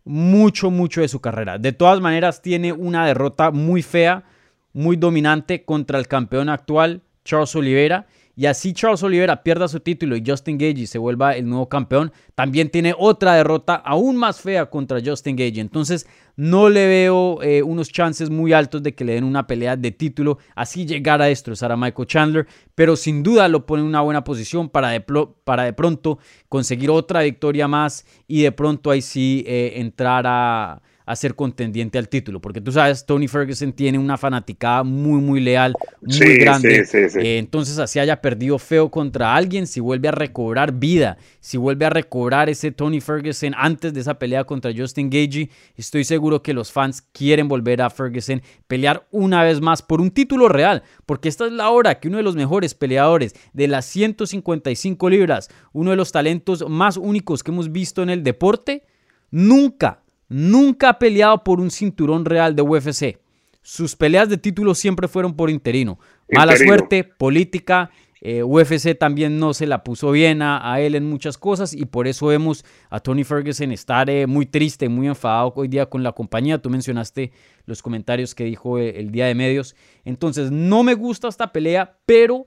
Mucho, mucho de su carrera. De todas maneras, tiene una derrota muy fea, muy dominante contra el campeón actual, Charles Oliveira. Y así Charles Oliveira pierda su título y Justin Gage se vuelva el nuevo campeón, también tiene otra derrota aún más fea contra Justin Gage. Entonces no le veo eh, unos chances muy altos de que le den una pelea de título, así llegar a destrozar a Michael Chandler, pero sin duda lo pone en una buena posición para de, para de pronto conseguir otra victoria más y de pronto ahí sí eh, entrar a a ser contendiente al título, porque tú sabes, Tony Ferguson tiene una fanaticada muy, muy leal, muy Sí, grande. sí, sí, sí. Eh, entonces, así haya perdido feo contra alguien, si vuelve a recobrar vida, si vuelve a recobrar ese Tony Ferguson antes de esa pelea contra Justin Gagey, estoy seguro que los fans quieren volver a Ferguson pelear una vez más por un título real, porque esta es la hora que uno de los mejores peleadores de las 155 libras, uno de los talentos más únicos que hemos visto en el deporte, nunca nunca ha peleado por un cinturón real de UFC. Sus peleas de título siempre fueron por interino. Mala Interino. suerte, política. eh, UFC también no se la puso bien a, a él en muchas cosas y por eso vemos a Tony Ferguson estar eh, muy triste, muy enfadado hoy día con la compañía. Tú mencionaste los comentarios que dijo eh, el día de medios. Entonces, no me gusta esta pelea, pero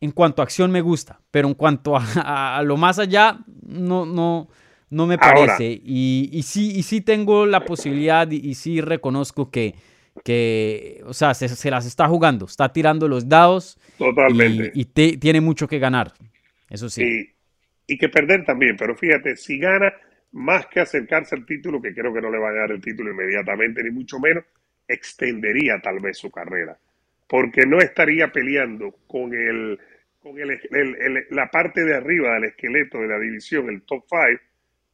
en cuanto a acción me gusta. Pero en cuanto a, a- a lo más allá, no, no, no me Ahora. parece. Y, y sí, y sí tengo la posibilidad y, y sí reconozco que, que o sea, se, se las está jugando, está tirando los dados Totalmente. y, y te- tiene mucho que ganar. Eso sí. y, y que perder también, pero fíjate, si gana más que acercarse al título, que creo que no le va a dar el título inmediatamente, ni mucho menos, extendería tal vez su carrera, porque no estaría peleando con el con el, el- el- la parte de arriba del esqueleto de la división, el top 5,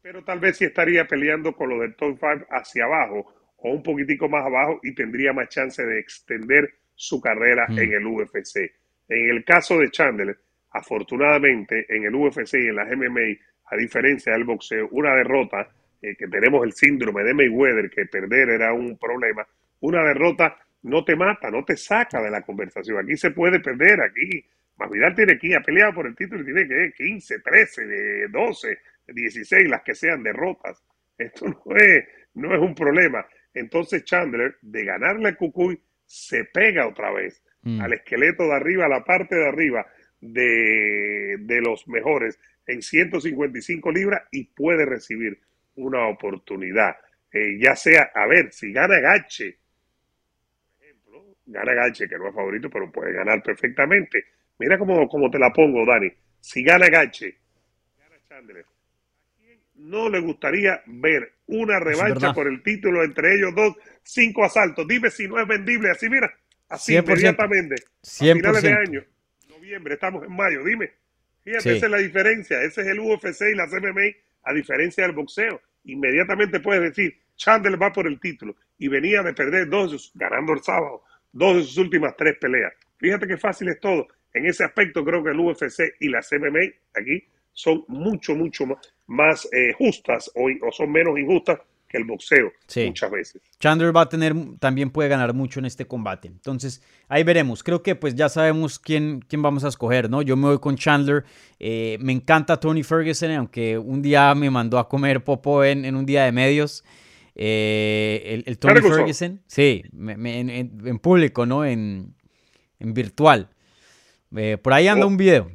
pero tal vez sí estaría peleando con los del top 5 hacia abajo o un poquitico más abajo y tendría más chance de extender su carrera Mm. en el UFC. En el caso de Chandler, afortunadamente en el UFC y en las MMA, a diferencia del boxeo, una derrota, eh, que tenemos el síndrome de Mayweather, que perder era un problema, una derrota no te mata, no te saca de la conversación. Aquí se puede perder, aquí Masvidal tiene que ir a pelear por el título y tiene que ir 15, 13, de 12, 16, las que sean derrotas. Esto no es, no es un problema. Entonces Chandler, de ganarle a Cucuy, se pega otra vez Mm. al esqueleto de arriba, a la parte de arriba de, de los mejores en 155 libras y puede recibir una oportunidad. Eh, ya sea, a ver, si gana Gache, por ejemplo, gana Gache, que no es favorito, pero puede ganar perfectamente. Mira cómo, cómo te la pongo, Dani. Si gana Gache, gana Chandler. ¿A quién no le gustaría ver una revancha por el título entre ellos dos? Cinco asaltos. Dime si no es vendible. Así, mira, así 100%. inmediatamente. A finales de 100%. año, noviembre, estamos en mayo. Dime, fíjate, Sí. esa es la diferencia. Ese es el UFC y las MMA, a diferencia del boxeo. Inmediatamente puedes decir, Chandler va por el título y venía de perder dos, de sus- ganando el sábado, dos de sus últimas tres peleas. Fíjate qué fácil es todo. En ese aspecto creo que el UFC y la MMA aquí son mucho, mucho más eh, justas o, o, son menos injustas que el boxeo Sí. muchas veces. Chandler va a tener, también puede ganar mucho en este combate. Entonces, ahí veremos. Creo que pues ya sabemos quién, quién vamos a escoger, ¿no? Yo me voy con Chandler. Eh, me encanta Tony Ferguson, aunque un día me mandó a comer popo en, en un día de medios. Eh, el, el Tony Ferguson. Sí, me- me- en, público, ¿no? En, en virtual. Por ahí anda Oh. un video.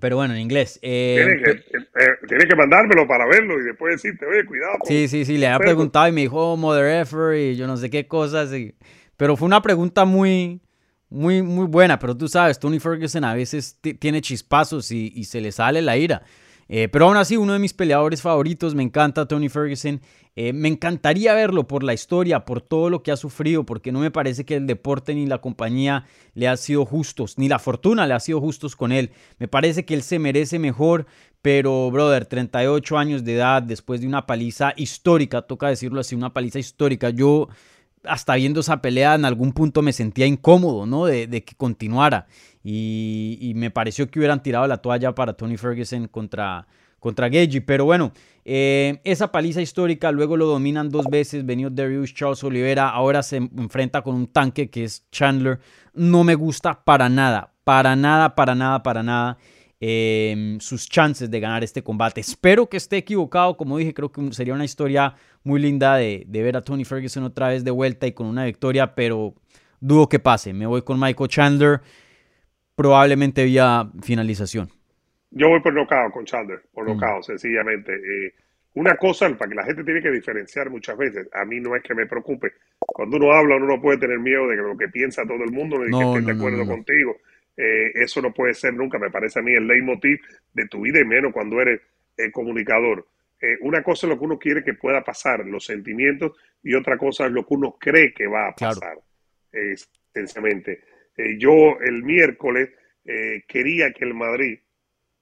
Pero bueno, en inglés. Eh, Tiene que, eh, tiene que mandármelo para verlo y después decirte, oye, cuidado. Sí, sí, sí, le había preguntado y me dijo "Oh, Mother Effer y yo no sé qué cosas. y- Pero fue una pregunta muy, muy, muy buena. Pero tú sabes, Tony Ferguson a veces ti- tiene chispazos y, y se le sale la ira. Eh, pero aún así, uno de mis peleadores favoritos, me encanta Tony Ferguson. Eh, me encantaría verlo por la historia, por todo lo que ha sufrido, porque no me parece que el deporte ni la compañía le ha sido justos, ni la fortuna le ha sido justos con él. Me parece que él se merece mejor, pero, brother, 38 años de edad, después de una paliza histórica, toca decirlo así, una paliza histórica. Yo, hasta viendo esa pelea, en algún punto me sentía incómodo, ¿no? De, de que continuara. Y, me pareció que hubieran tirado la toalla para Tony Ferguson contra, contra. Pero bueno, eh, esa paliza histórica, luego lo dominan dos veces. Venido Darius Charles Oliveira, ahora se enfrenta con un tanque que es Chandler. No me gusta para nada, para nada, para nada, para nada. eh, sus chances de ganar este combate. Espero que esté equivocado, como dije, creo que sería una historia muy linda de, de ver a Tony Ferguson otra vez de vuelta y con una victoria, pero dudo que pase. Me voy con Michael Chandler, probablemente vía finalización. Yo voy por nocao con Chandler, por Mm. nocao, sencillamente. Eh, una cosa, para que la gente tiene que diferenciar muchas veces, a mí no es que me preocupe. Cuando uno habla, uno no puede tener miedo de que lo que piensa todo el mundo, ni No, que esté no, de acuerdo no, contigo. Eh, eso no puede ser nunca, me parece a mí, el leitmotiv de tu vida y menos cuando eres eh, comunicador. Eh, una cosa es lo que uno quiere que pueda pasar, los sentimientos, y otra cosa es lo que uno cree que va a Claro. pasar, sencillamente. Eh, yo el miércoles eh, quería que el Madrid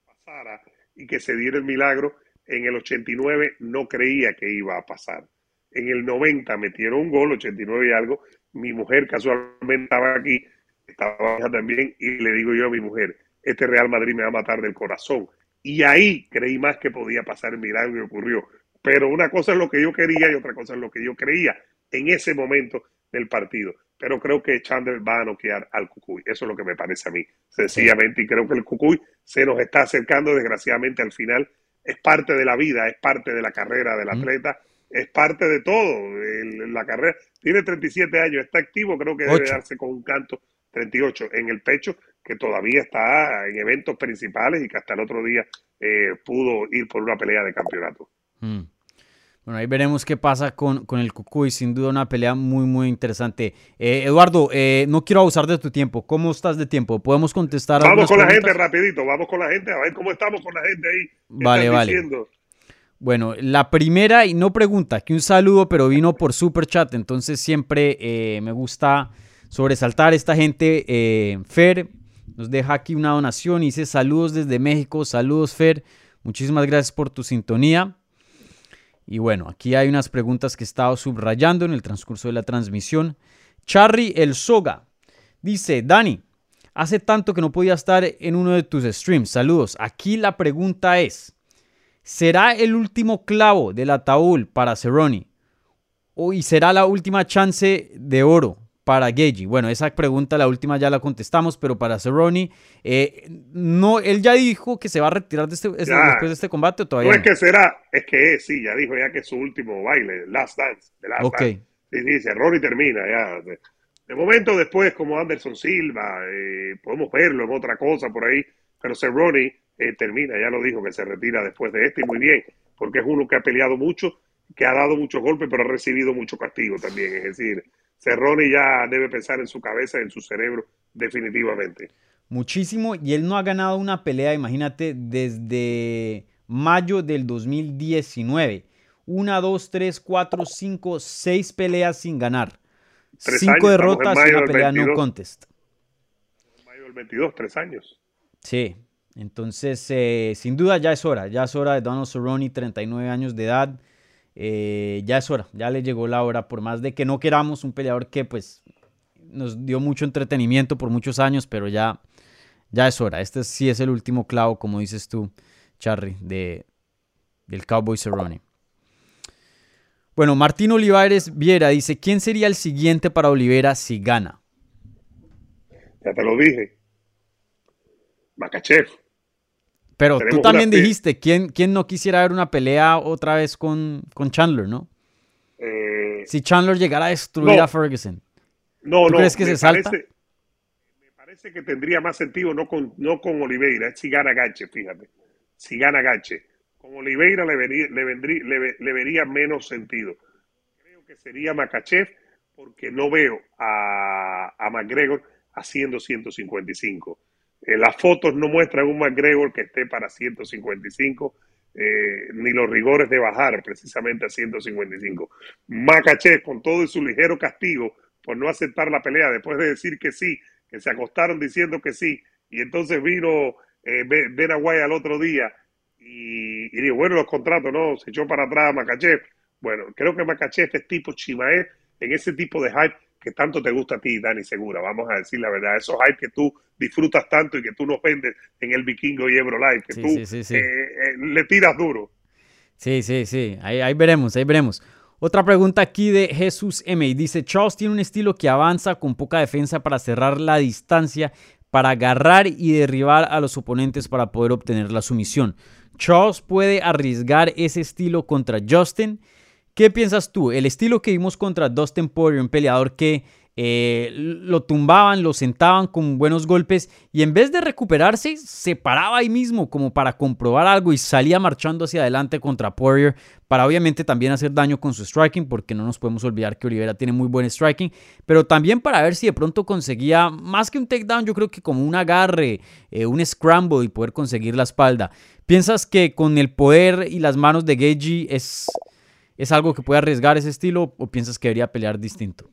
pasara y que se diera el milagro. En el 89 no creía que iba a pasar. En el 90 metieron un gol, 89 y algo. Mi mujer casualmente estaba aquí, estaba también, y le digo yo a mi mujer, este Real Madrid me va a matar del corazón. Y ahí creí más que podía pasar el milagro y ocurrió. Pero una cosa es lo que yo quería y otra cosa es lo que yo creía en ese momento del partido. Pero creo que Chandler va a noquear al Cucuy. Eso es lo que me parece a mí, sencillamente. Y creo que el Cucuy se nos está acercando, desgraciadamente, al final. Es parte de la vida, es parte de la carrera del atleta, es parte de todo. El- la carrera. Tiene 37 años, está activo, creo que debe darse con un canto 38 en el pecho, que todavía está en eventos principales y que hasta el otro día eh, pudo ir por una pelea de campeonato. Mm. Bueno, ahí veremos qué pasa con, con el Cucuy. Sin duda una pelea muy, muy interesante. Eh, Eduardo, eh, no quiero abusar de tu tiempo. ¿Cómo estás de tiempo? ¿Podemos contestar Vamos con la gente rapidito, vamos con la gente, a ver cómo estamos con la gente ahí. ¿Qué Vale, vale. diciendo? Bueno, la primera, y no pregunta, que un saludo, pero vino por super chat, entonces siempre eh, me gusta sobresaltar esta gente. Fer nos deja aquí una donación y dice saludos desde México, saludos Fer, muchísimas gracias por tu sintonía. Y bueno, aquí hay unas preguntas que he estado subrayando en el transcurso de la transmisión. Charry El Soga dice, Dani, hace tanto que no podía estar en uno de tus streams, saludos. Aquí la pregunta es, ¿Será el último clavo del ataúd para Cerrone? ¿O y será la última chance de oro para Gagey? Bueno, esa pregunta, la última ya la contestamos, pero para Cerrone, eh, no, él ya dijo que se va a retirar de este, este- después de este combate o todavía No no. es que será, es que es, sí, ya dijo ya que es su último baile, Last Dance, de Last Ok. Dance. Sí, sí, cerró y termina ya. De, de momento después, como Anderson Silva, eh, podemos verlo en otra cosa por ahí, pero Cerrone eh, termina, ya lo dijo, que se retira después de este y muy bien, porque es uno que ha peleado mucho, que ha dado muchos golpes, pero ha recibido mucho castigo también. Es decir, Cerrone ya debe pensar en su cabeza, en su cerebro, definitivamente. Muchísimo, y él no ha ganado una pelea, imagínate, desde mayo del 2019. Una, dos, tres, cuatro, cinco, seis peleas sin ganar. Tres Cinco años, derrotas y una pelea no 22. contest. Mayo del 22, tres años. Sí, entonces eh, sin duda ya es hora, ya es hora de Donald Cerrone, 39 años de edad, eh, ya es hora, ya le llegó la hora, por más de que no queramos un peleador que pues nos dio mucho entretenimiento por muchos años, pero ya, ya es hora. Este sí es el último clavo, como dices tú, Charry, de, del Cowboy Cerrone. Bueno, Martín Olivares Viera dice, ¿quién sería el siguiente para Olivera si gana? Ya te lo dije. Makachev. Pero tú también dijiste, ¿quién, ¿quién, no quisiera ver una pelea otra vez con, con Chandler, no? Eh, si Chandler llegara a destruir a Ferguson. No, no. crees que se salta? me parece que tendría más sentido no con, no con Oliveira, es si gana Gache, fíjate. Si gana Gache. Con Oliveira le, vería, le, vendría, le, vería menos sentido. Creo que sería Makachev porque no veo a, a McGregor haciendo 155. Eh, las fotos no muestran un McGregor que esté para 155, eh, ni los rigores de bajar precisamente a 155. Makachev, con todo su ligero castigo por no aceptar la pelea, después de decir que sí, que se acostaron diciendo que sí, y entonces vino eh, Ben al otro día y, dijo, bueno, los contratos, no, se echó para atrás a Makachev. Bueno, creo que Makachev es tipo Chimaev en ese tipo de hype que tanto te gusta a ti, Dani Segura. Vamos a decir la verdad, esos hype que tú disfrutas tanto y que tú nos vendes en el Vikingo y Live, que tú eh, eh, le tiras duro. Sí, sí, sí, ahí, ahí veremos, ahí veremos. Otra pregunta aquí de Jesús M. Dice, Charles tiene un estilo que avanza con poca defensa para cerrar la distancia, para agarrar y derribar a los oponentes para poder obtener la sumisión. Charles puede arriesgar ese estilo contra Justin. ¿Qué piensas tú? El estilo que vimos contra Dustin Poirier, un peleador que eh, lo tumbaban, lo sentaban con buenos golpes y en vez de recuperarse, se paraba ahí mismo como para comprobar algo y salía marchando hacia adelante contra Poirier para obviamente también hacer daño con su striking, porque no nos podemos olvidar que Olivera tiene muy buen striking, pero también para ver si de pronto conseguía más que un takedown, yo creo que como un agarre, eh, un scramble y poder conseguir la espalda. ¿Piensas que con el poder y las manos de Geji es, es algo que puede arriesgar ese estilo o piensas que debería pelear distinto?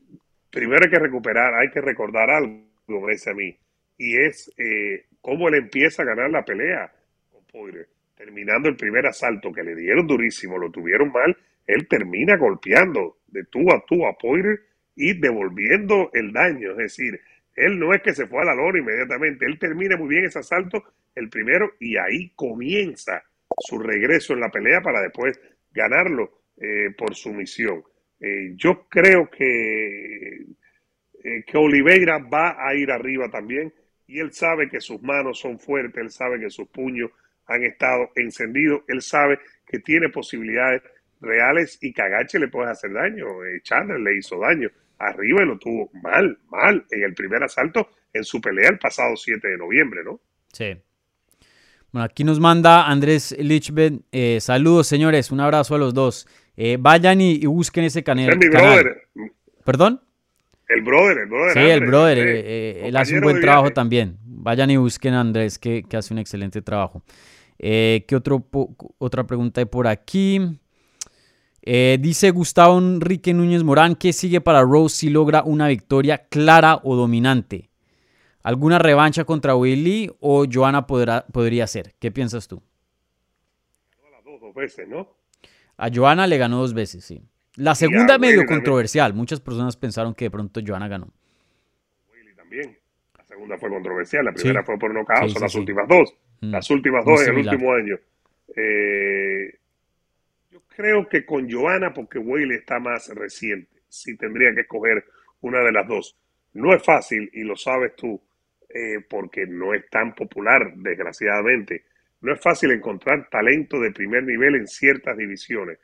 primero hay que recuperar, hay que recordar algo, parece a mí, y es eh, cómo él empieza a ganar la pelea con Poirier. Terminando el primer asalto que le dieron durísimo, lo tuvieron mal, él termina golpeando de tú a tú a Poirier y devolviendo el daño. Es decir, él no es que se fue a la lona inmediatamente, él termina muy bien ese asalto, el primero, y ahí comienza su regreso en la pelea para después ganarlo eh, por sumisión. Eh, yo creo que, eh, que Oliveira va a ir arriba también y él sabe que sus manos son fuertes, él sabe que sus puños han estado encendidos, él sabe que tiene posibilidades reales y Cagache le puede hacer daño. Eh, Chandler le hizo daño arriba y lo tuvo mal, mal en el primer asalto en su pelea el pasado 7 de noviembre, ¿no? Sí. Bueno, aquí nos manda Andrés Lichben. saludos, señores. Un abrazo a los dos. Eh, vayan y, busquen ese canal. Es mi brother. ¿Perdón? El brother, el brother. Sí, el brother. Eh, eh, él hace un buen trabajo también. Vayan y busquen a Andrés, que, hace un excelente trabajo. ¿Qué otro, otra pregunta hay por aquí? dice Gustavo Enrique Núñez Morán, ¿qué sigue para Rose si logra una victoria clara o dominante? ¿Alguna revancha contra Willy o Joana podrá, podría ser? ¿Qué piensas tú? Las dos, dos veces, ¿no? A Joana le ganó dos veces, sí. La segunda medio controversial. Muchas personas pensaron que de pronto Joana ganó. Willy también. La segunda fue controversial. La primera fue por nocaut. Son las últimas dos. Mm. Las últimas dos en el último año. Eh, yo creo que con Joana, porque Wiley está más reciente, sí tendría que escoger una de las dos. No es fácil, y lo sabes tú, eh, porque no es tan popular, desgraciadamente, no es fácil encontrar talento de primer nivel en ciertas divisiones.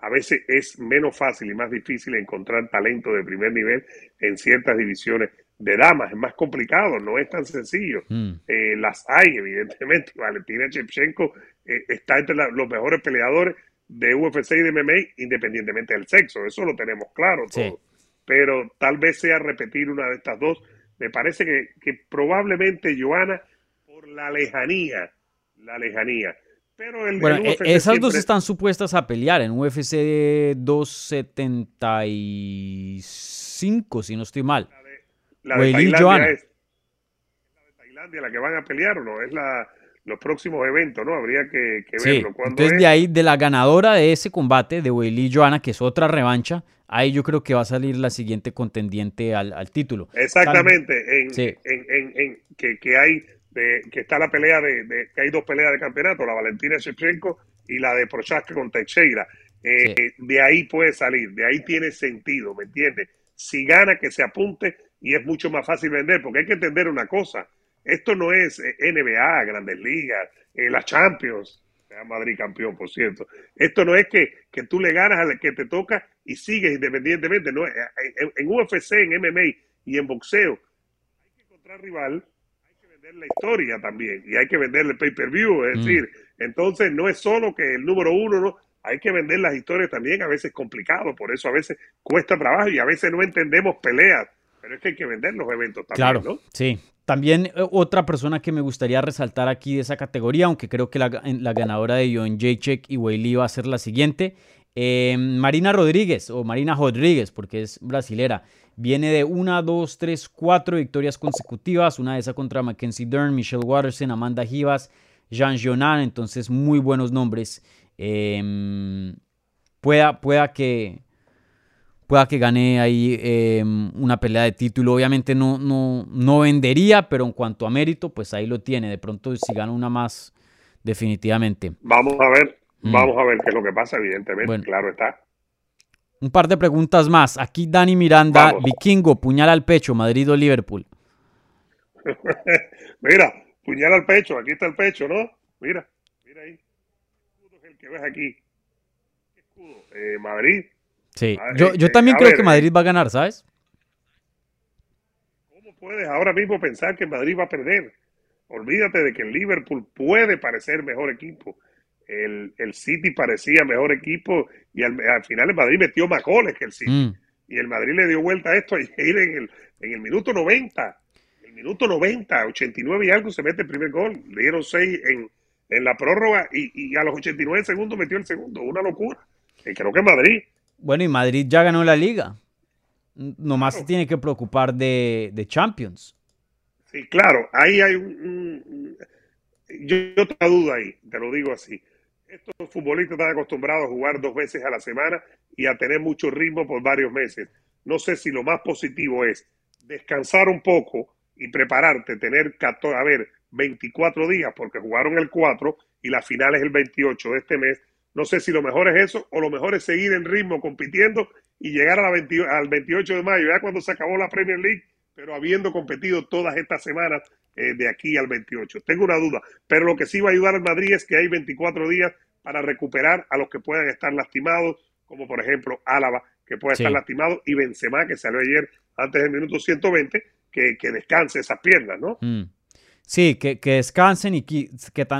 A veces es menos fácil y más difícil encontrar talento de primer nivel en ciertas divisiones de damas. Es más complicado, no es tan sencillo. Mm. Eh, las hay, evidentemente. Valentina Shevchenko eh, está entre los mejores peleadores de UFC y de MMA, independientemente del sexo. Eso lo tenemos claro todo. Pero tal vez sea repetir una de estas dos. Me parece que, que probablemente Joana, por la lejanía la lejanía. Pero el, bueno, e, esas dos están supuestas a pelear en UFC 275, si no estoy mal. La de, Tailandia es la de Tailandia la que van a pelear no, es la, los próximos eventos, ¿no? Habría que, que verlo. Entonces, de ahí, de la ganadora de ese combate, de Weili y Joana, que es otra revancha, ahí yo creo que va a salir la siguiente contendiente al, título. Exactamente, en, en, en, que, que, hay de, que está la pelea de, que hay dos peleas de campeonato, la Valentina Shevchenko y la de Prochaska con Teixeira. Eh, de ahí puede salir, de ahí tiene sentido, ¿me entiendes? Si gana, que se apunte y es mucho más fácil vender, porque hay que entender una cosa, esto no es eh, NBA, Grandes Ligas, eh, la Champions, Madrid campeón, por cierto. Esto no es que, que, tú le ganas al que te toca y sigues independientemente, no, en, UFC, en MMA y en boxeo, hay que encontrar rival, vender la historia también y hay que vender el pay-per-view, es mm. decir, entonces no es solo que el número uno, no, hay que vender las historias también, a veces es complicado, por eso a veces cuesta trabajo y a veces no entendemos peleas, pero es que hay que vender los eventos también, claro, ¿no? Sí. También eh, otra persona que me gustaría resaltar aquí de esa categoría, aunque creo que la, ganadora de John Jacek y Weili va a ser la siguiente, eh, Marina Rodríguez o Marina Rodríguez, porque es brasilera. Viene de una, dos, tres, cuatro victorias consecutivas. Una de esas contra Mackenzie Dern, Michelle Watterson, Amanda Givas, Jean Jonan. Entonces, muy buenos nombres. Em, pueda, pueda, que, pueda que gane ahí em, una pelea de título. Obviamente no, no, no vendería, pero en cuanto a mérito, pues ahí lo tiene. De pronto, si gana una más, definitivamente. Vamos a ver, mm. vamos a ver qué es lo que pasa, evidentemente. Claro está. Un par de preguntas más. Aquí Dani Miranda, Vikingo, puñal al pecho, Madrid o Liverpool. Mira, puñal al pecho, aquí está el pecho, ¿no? Mira que ves aquí. escudo? Eh, Madrid. Sí, yo, yo también creo que Madrid va a ganar, ¿sabes? ¿Cómo puedes ahora mismo pensar que Madrid va a perder? Olvídate de que el Liverpool puede parecer mejor equipo. El, el City parecía mejor equipo y al, final el Madrid metió más goles que el City. Mm. Y el Madrid le dio vuelta a esto y en el, en el minuto 90. El minuto 90, 89 y algo se mete el primer gol. Le dieron 6 en, en la prórroga y, a los 89 segundos metió el segundo. Una locura. Y creo que Madrid. Bueno, y Madrid ya ganó la liga. Nomás se tiene que preocupar de, Champions. Sí, claro. Ahí hay un... yo, yo tengo duda ahí, te lo digo así. Estos futbolistas están acostumbrados a jugar dos veces a la semana y a tener mucho ritmo por varios meses. No sé si lo más positivo es descansar un poco y prepararte, tener 14, a ver, 24 días porque jugaron el 4 y la final es el 28 de este mes. No sé si lo mejor es eso o lo mejor es seguir en ritmo compitiendo y llegar a la al 28 de mayo, ya cuando se acabó la Premier League, pero habiendo competido todas estas semanas eh, de aquí al 28. Tengo una duda, pero lo que sí va a ayudar al Madrid es que hay 24 días para recuperar a los que puedan estar lastimados, como por ejemplo Álava, que puede estar lastimado, y Benzema, que salió ayer antes del minuto 120, que, que descanse esas piernas, ¿no? Mm. Sí, que, descansen y que,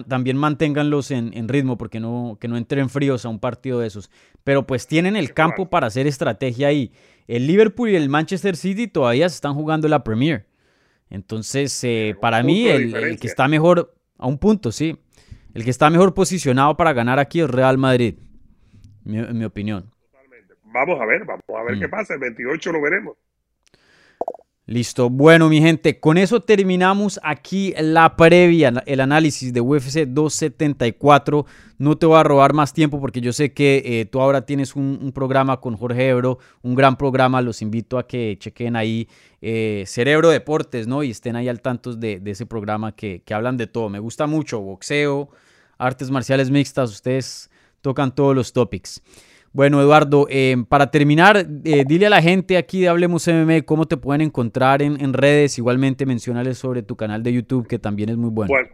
también manténganlos en, en, ritmo porque no, que no entren fríos a un partido de esos. Pero pues tienen el campo para hacer estrategia ahí. El Liverpool y el Manchester City todavía se están jugando la Premier. Entonces, eh, para mí, el, que está mejor, a un punto, sí. El que está mejor posicionado para ganar aquí es Real Madrid, en mi, opinión. Totalmente. Vamos a ver, vamos a ver mm. qué pasa. El 28 lo veremos. Listo. Bueno, mi gente, con eso terminamos aquí la previa, el análisis de UFC 274. No te voy a robar más tiempo porque yo sé que eh, tú ahora tienes un, programa con Jorge Ebro, un gran programa. Los invito a que chequen ahí eh, Cerebro Deportes, ¿no? Y estén ahí al tanto de, ese programa que, que hablan de todo. Me gusta mucho boxeo, artes marciales mixtas. Ustedes tocan todos los topics. Bueno, Eduardo, eh, para terminar, eh, dile a la gente aquí de Hablemos MMA cómo te pueden encontrar en, redes. Igualmente, mencionales sobre tu canal de YouTube, que también es muy bueno. Bueno,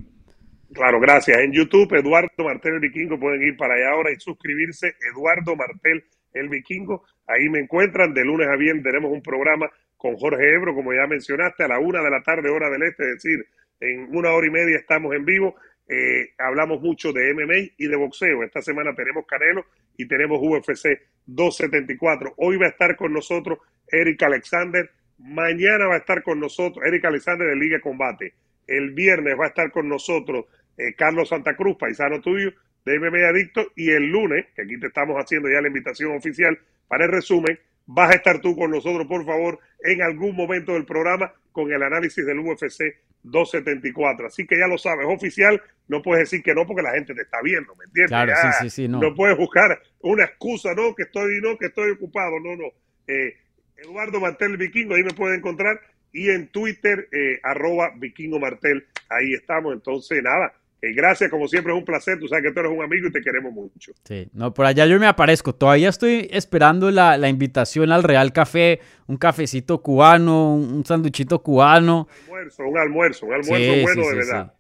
claro, gracias. En YouTube, Eduardo Martel el Vikingo, pueden ir para allá ahora y suscribirse. Eduardo Martel el Vikingo, ahí me encuentran. De lunes a viernes tenemos un programa con Jorge Ebro, como ya mencionaste, a la una de la tarde, hora del este, es decir, en una hora y media estamos en vivo. Eh, hablamos mucho de MMA y de boxeo. Esta semana tenemos Canelo y tenemos UFC 274. Hoy va a estar con nosotros Eric Alexander. Mañana va a estar con nosotros Eric Alexander de Liga Combate. El viernes va a estar con nosotros eh, Carlos Santa Cruz, paisano tuyo, de MMA Adicto. Y el lunes, que aquí te estamos haciendo ya la invitación oficial para el resumen, vas a estar tú con nosotros, por favor, en algún momento del programa con el análisis del UFC 274. Así que ya lo sabes, oficial, no puedes decir que no porque la gente te está viendo, ¿me entiendes? Claro, Ya, sí, sí, sí, no. no puedes buscar una excusa, no, que estoy, no, que estoy ocupado, no, no. Eh, Eduardo Martel Vikingo, ahí me pueden encontrar, y en Twitter, eh, arroba Vikingo Martel, ahí estamos. Entonces, nada, eh, gracias, como siempre, es un placer, tú sabes que tú eres un amigo y te queremos mucho. Sí, no, por allá yo me aparezco. Todavía estoy esperando la, la invitación al Real Café, un cafecito cubano, un, un sanduchito cubano. Almuerzo, un almuerzo, un almuerzo Sí, bueno sí, de verdad.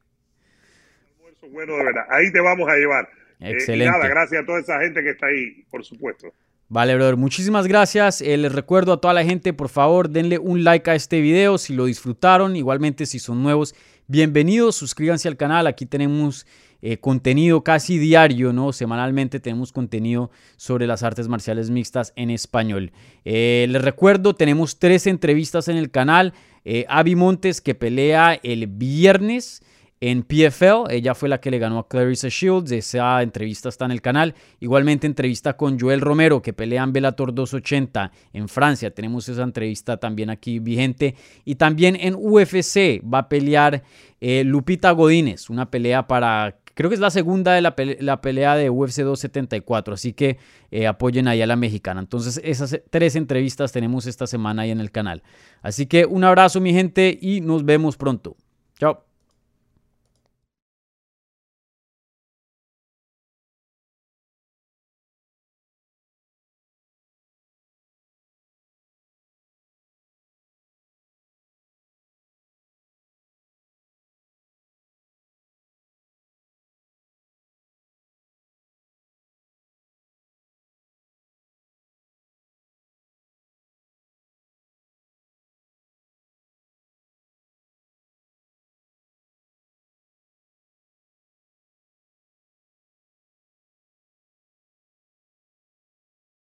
Un almuerzo bueno de verdad. Ahí te vamos a llevar. Eh, y Excelente. nada, gracias a toda esa gente que está ahí, por supuesto. Vale, brother, muchísimas gracias. Eh, les recuerdo a toda la gente, por favor, denle un like a este video si lo disfrutaron. Igualmente, si son nuevos, bienvenidos, suscríbanse al canal. Aquí tenemos eh, contenido casi diario, ¿no? Semanalmente tenemos contenido sobre las artes marciales mixtas en español. Eh, les recuerdo, tenemos tres entrevistas en el canal. Abby Montes, que pelea el viernes en PFL. Ella fue la que le ganó a Clarissa Shields. Esa entrevista está en el canal. Igualmente entrevista con Joel Romero que pelea en Bellator 280 en Francia. Tenemos esa entrevista también aquí vigente. Y también en UFC va a pelear eh, Lupita Godínez. Una pelea para... Creo que es la segunda de la, pele la pelea de UFC 274, así que eh, apoyen ahí a la mexicana. Entonces esas tres entrevistas tenemos esta semana ahí en el canal. Así que un abrazo mi gente y nos vemos pronto. Chao.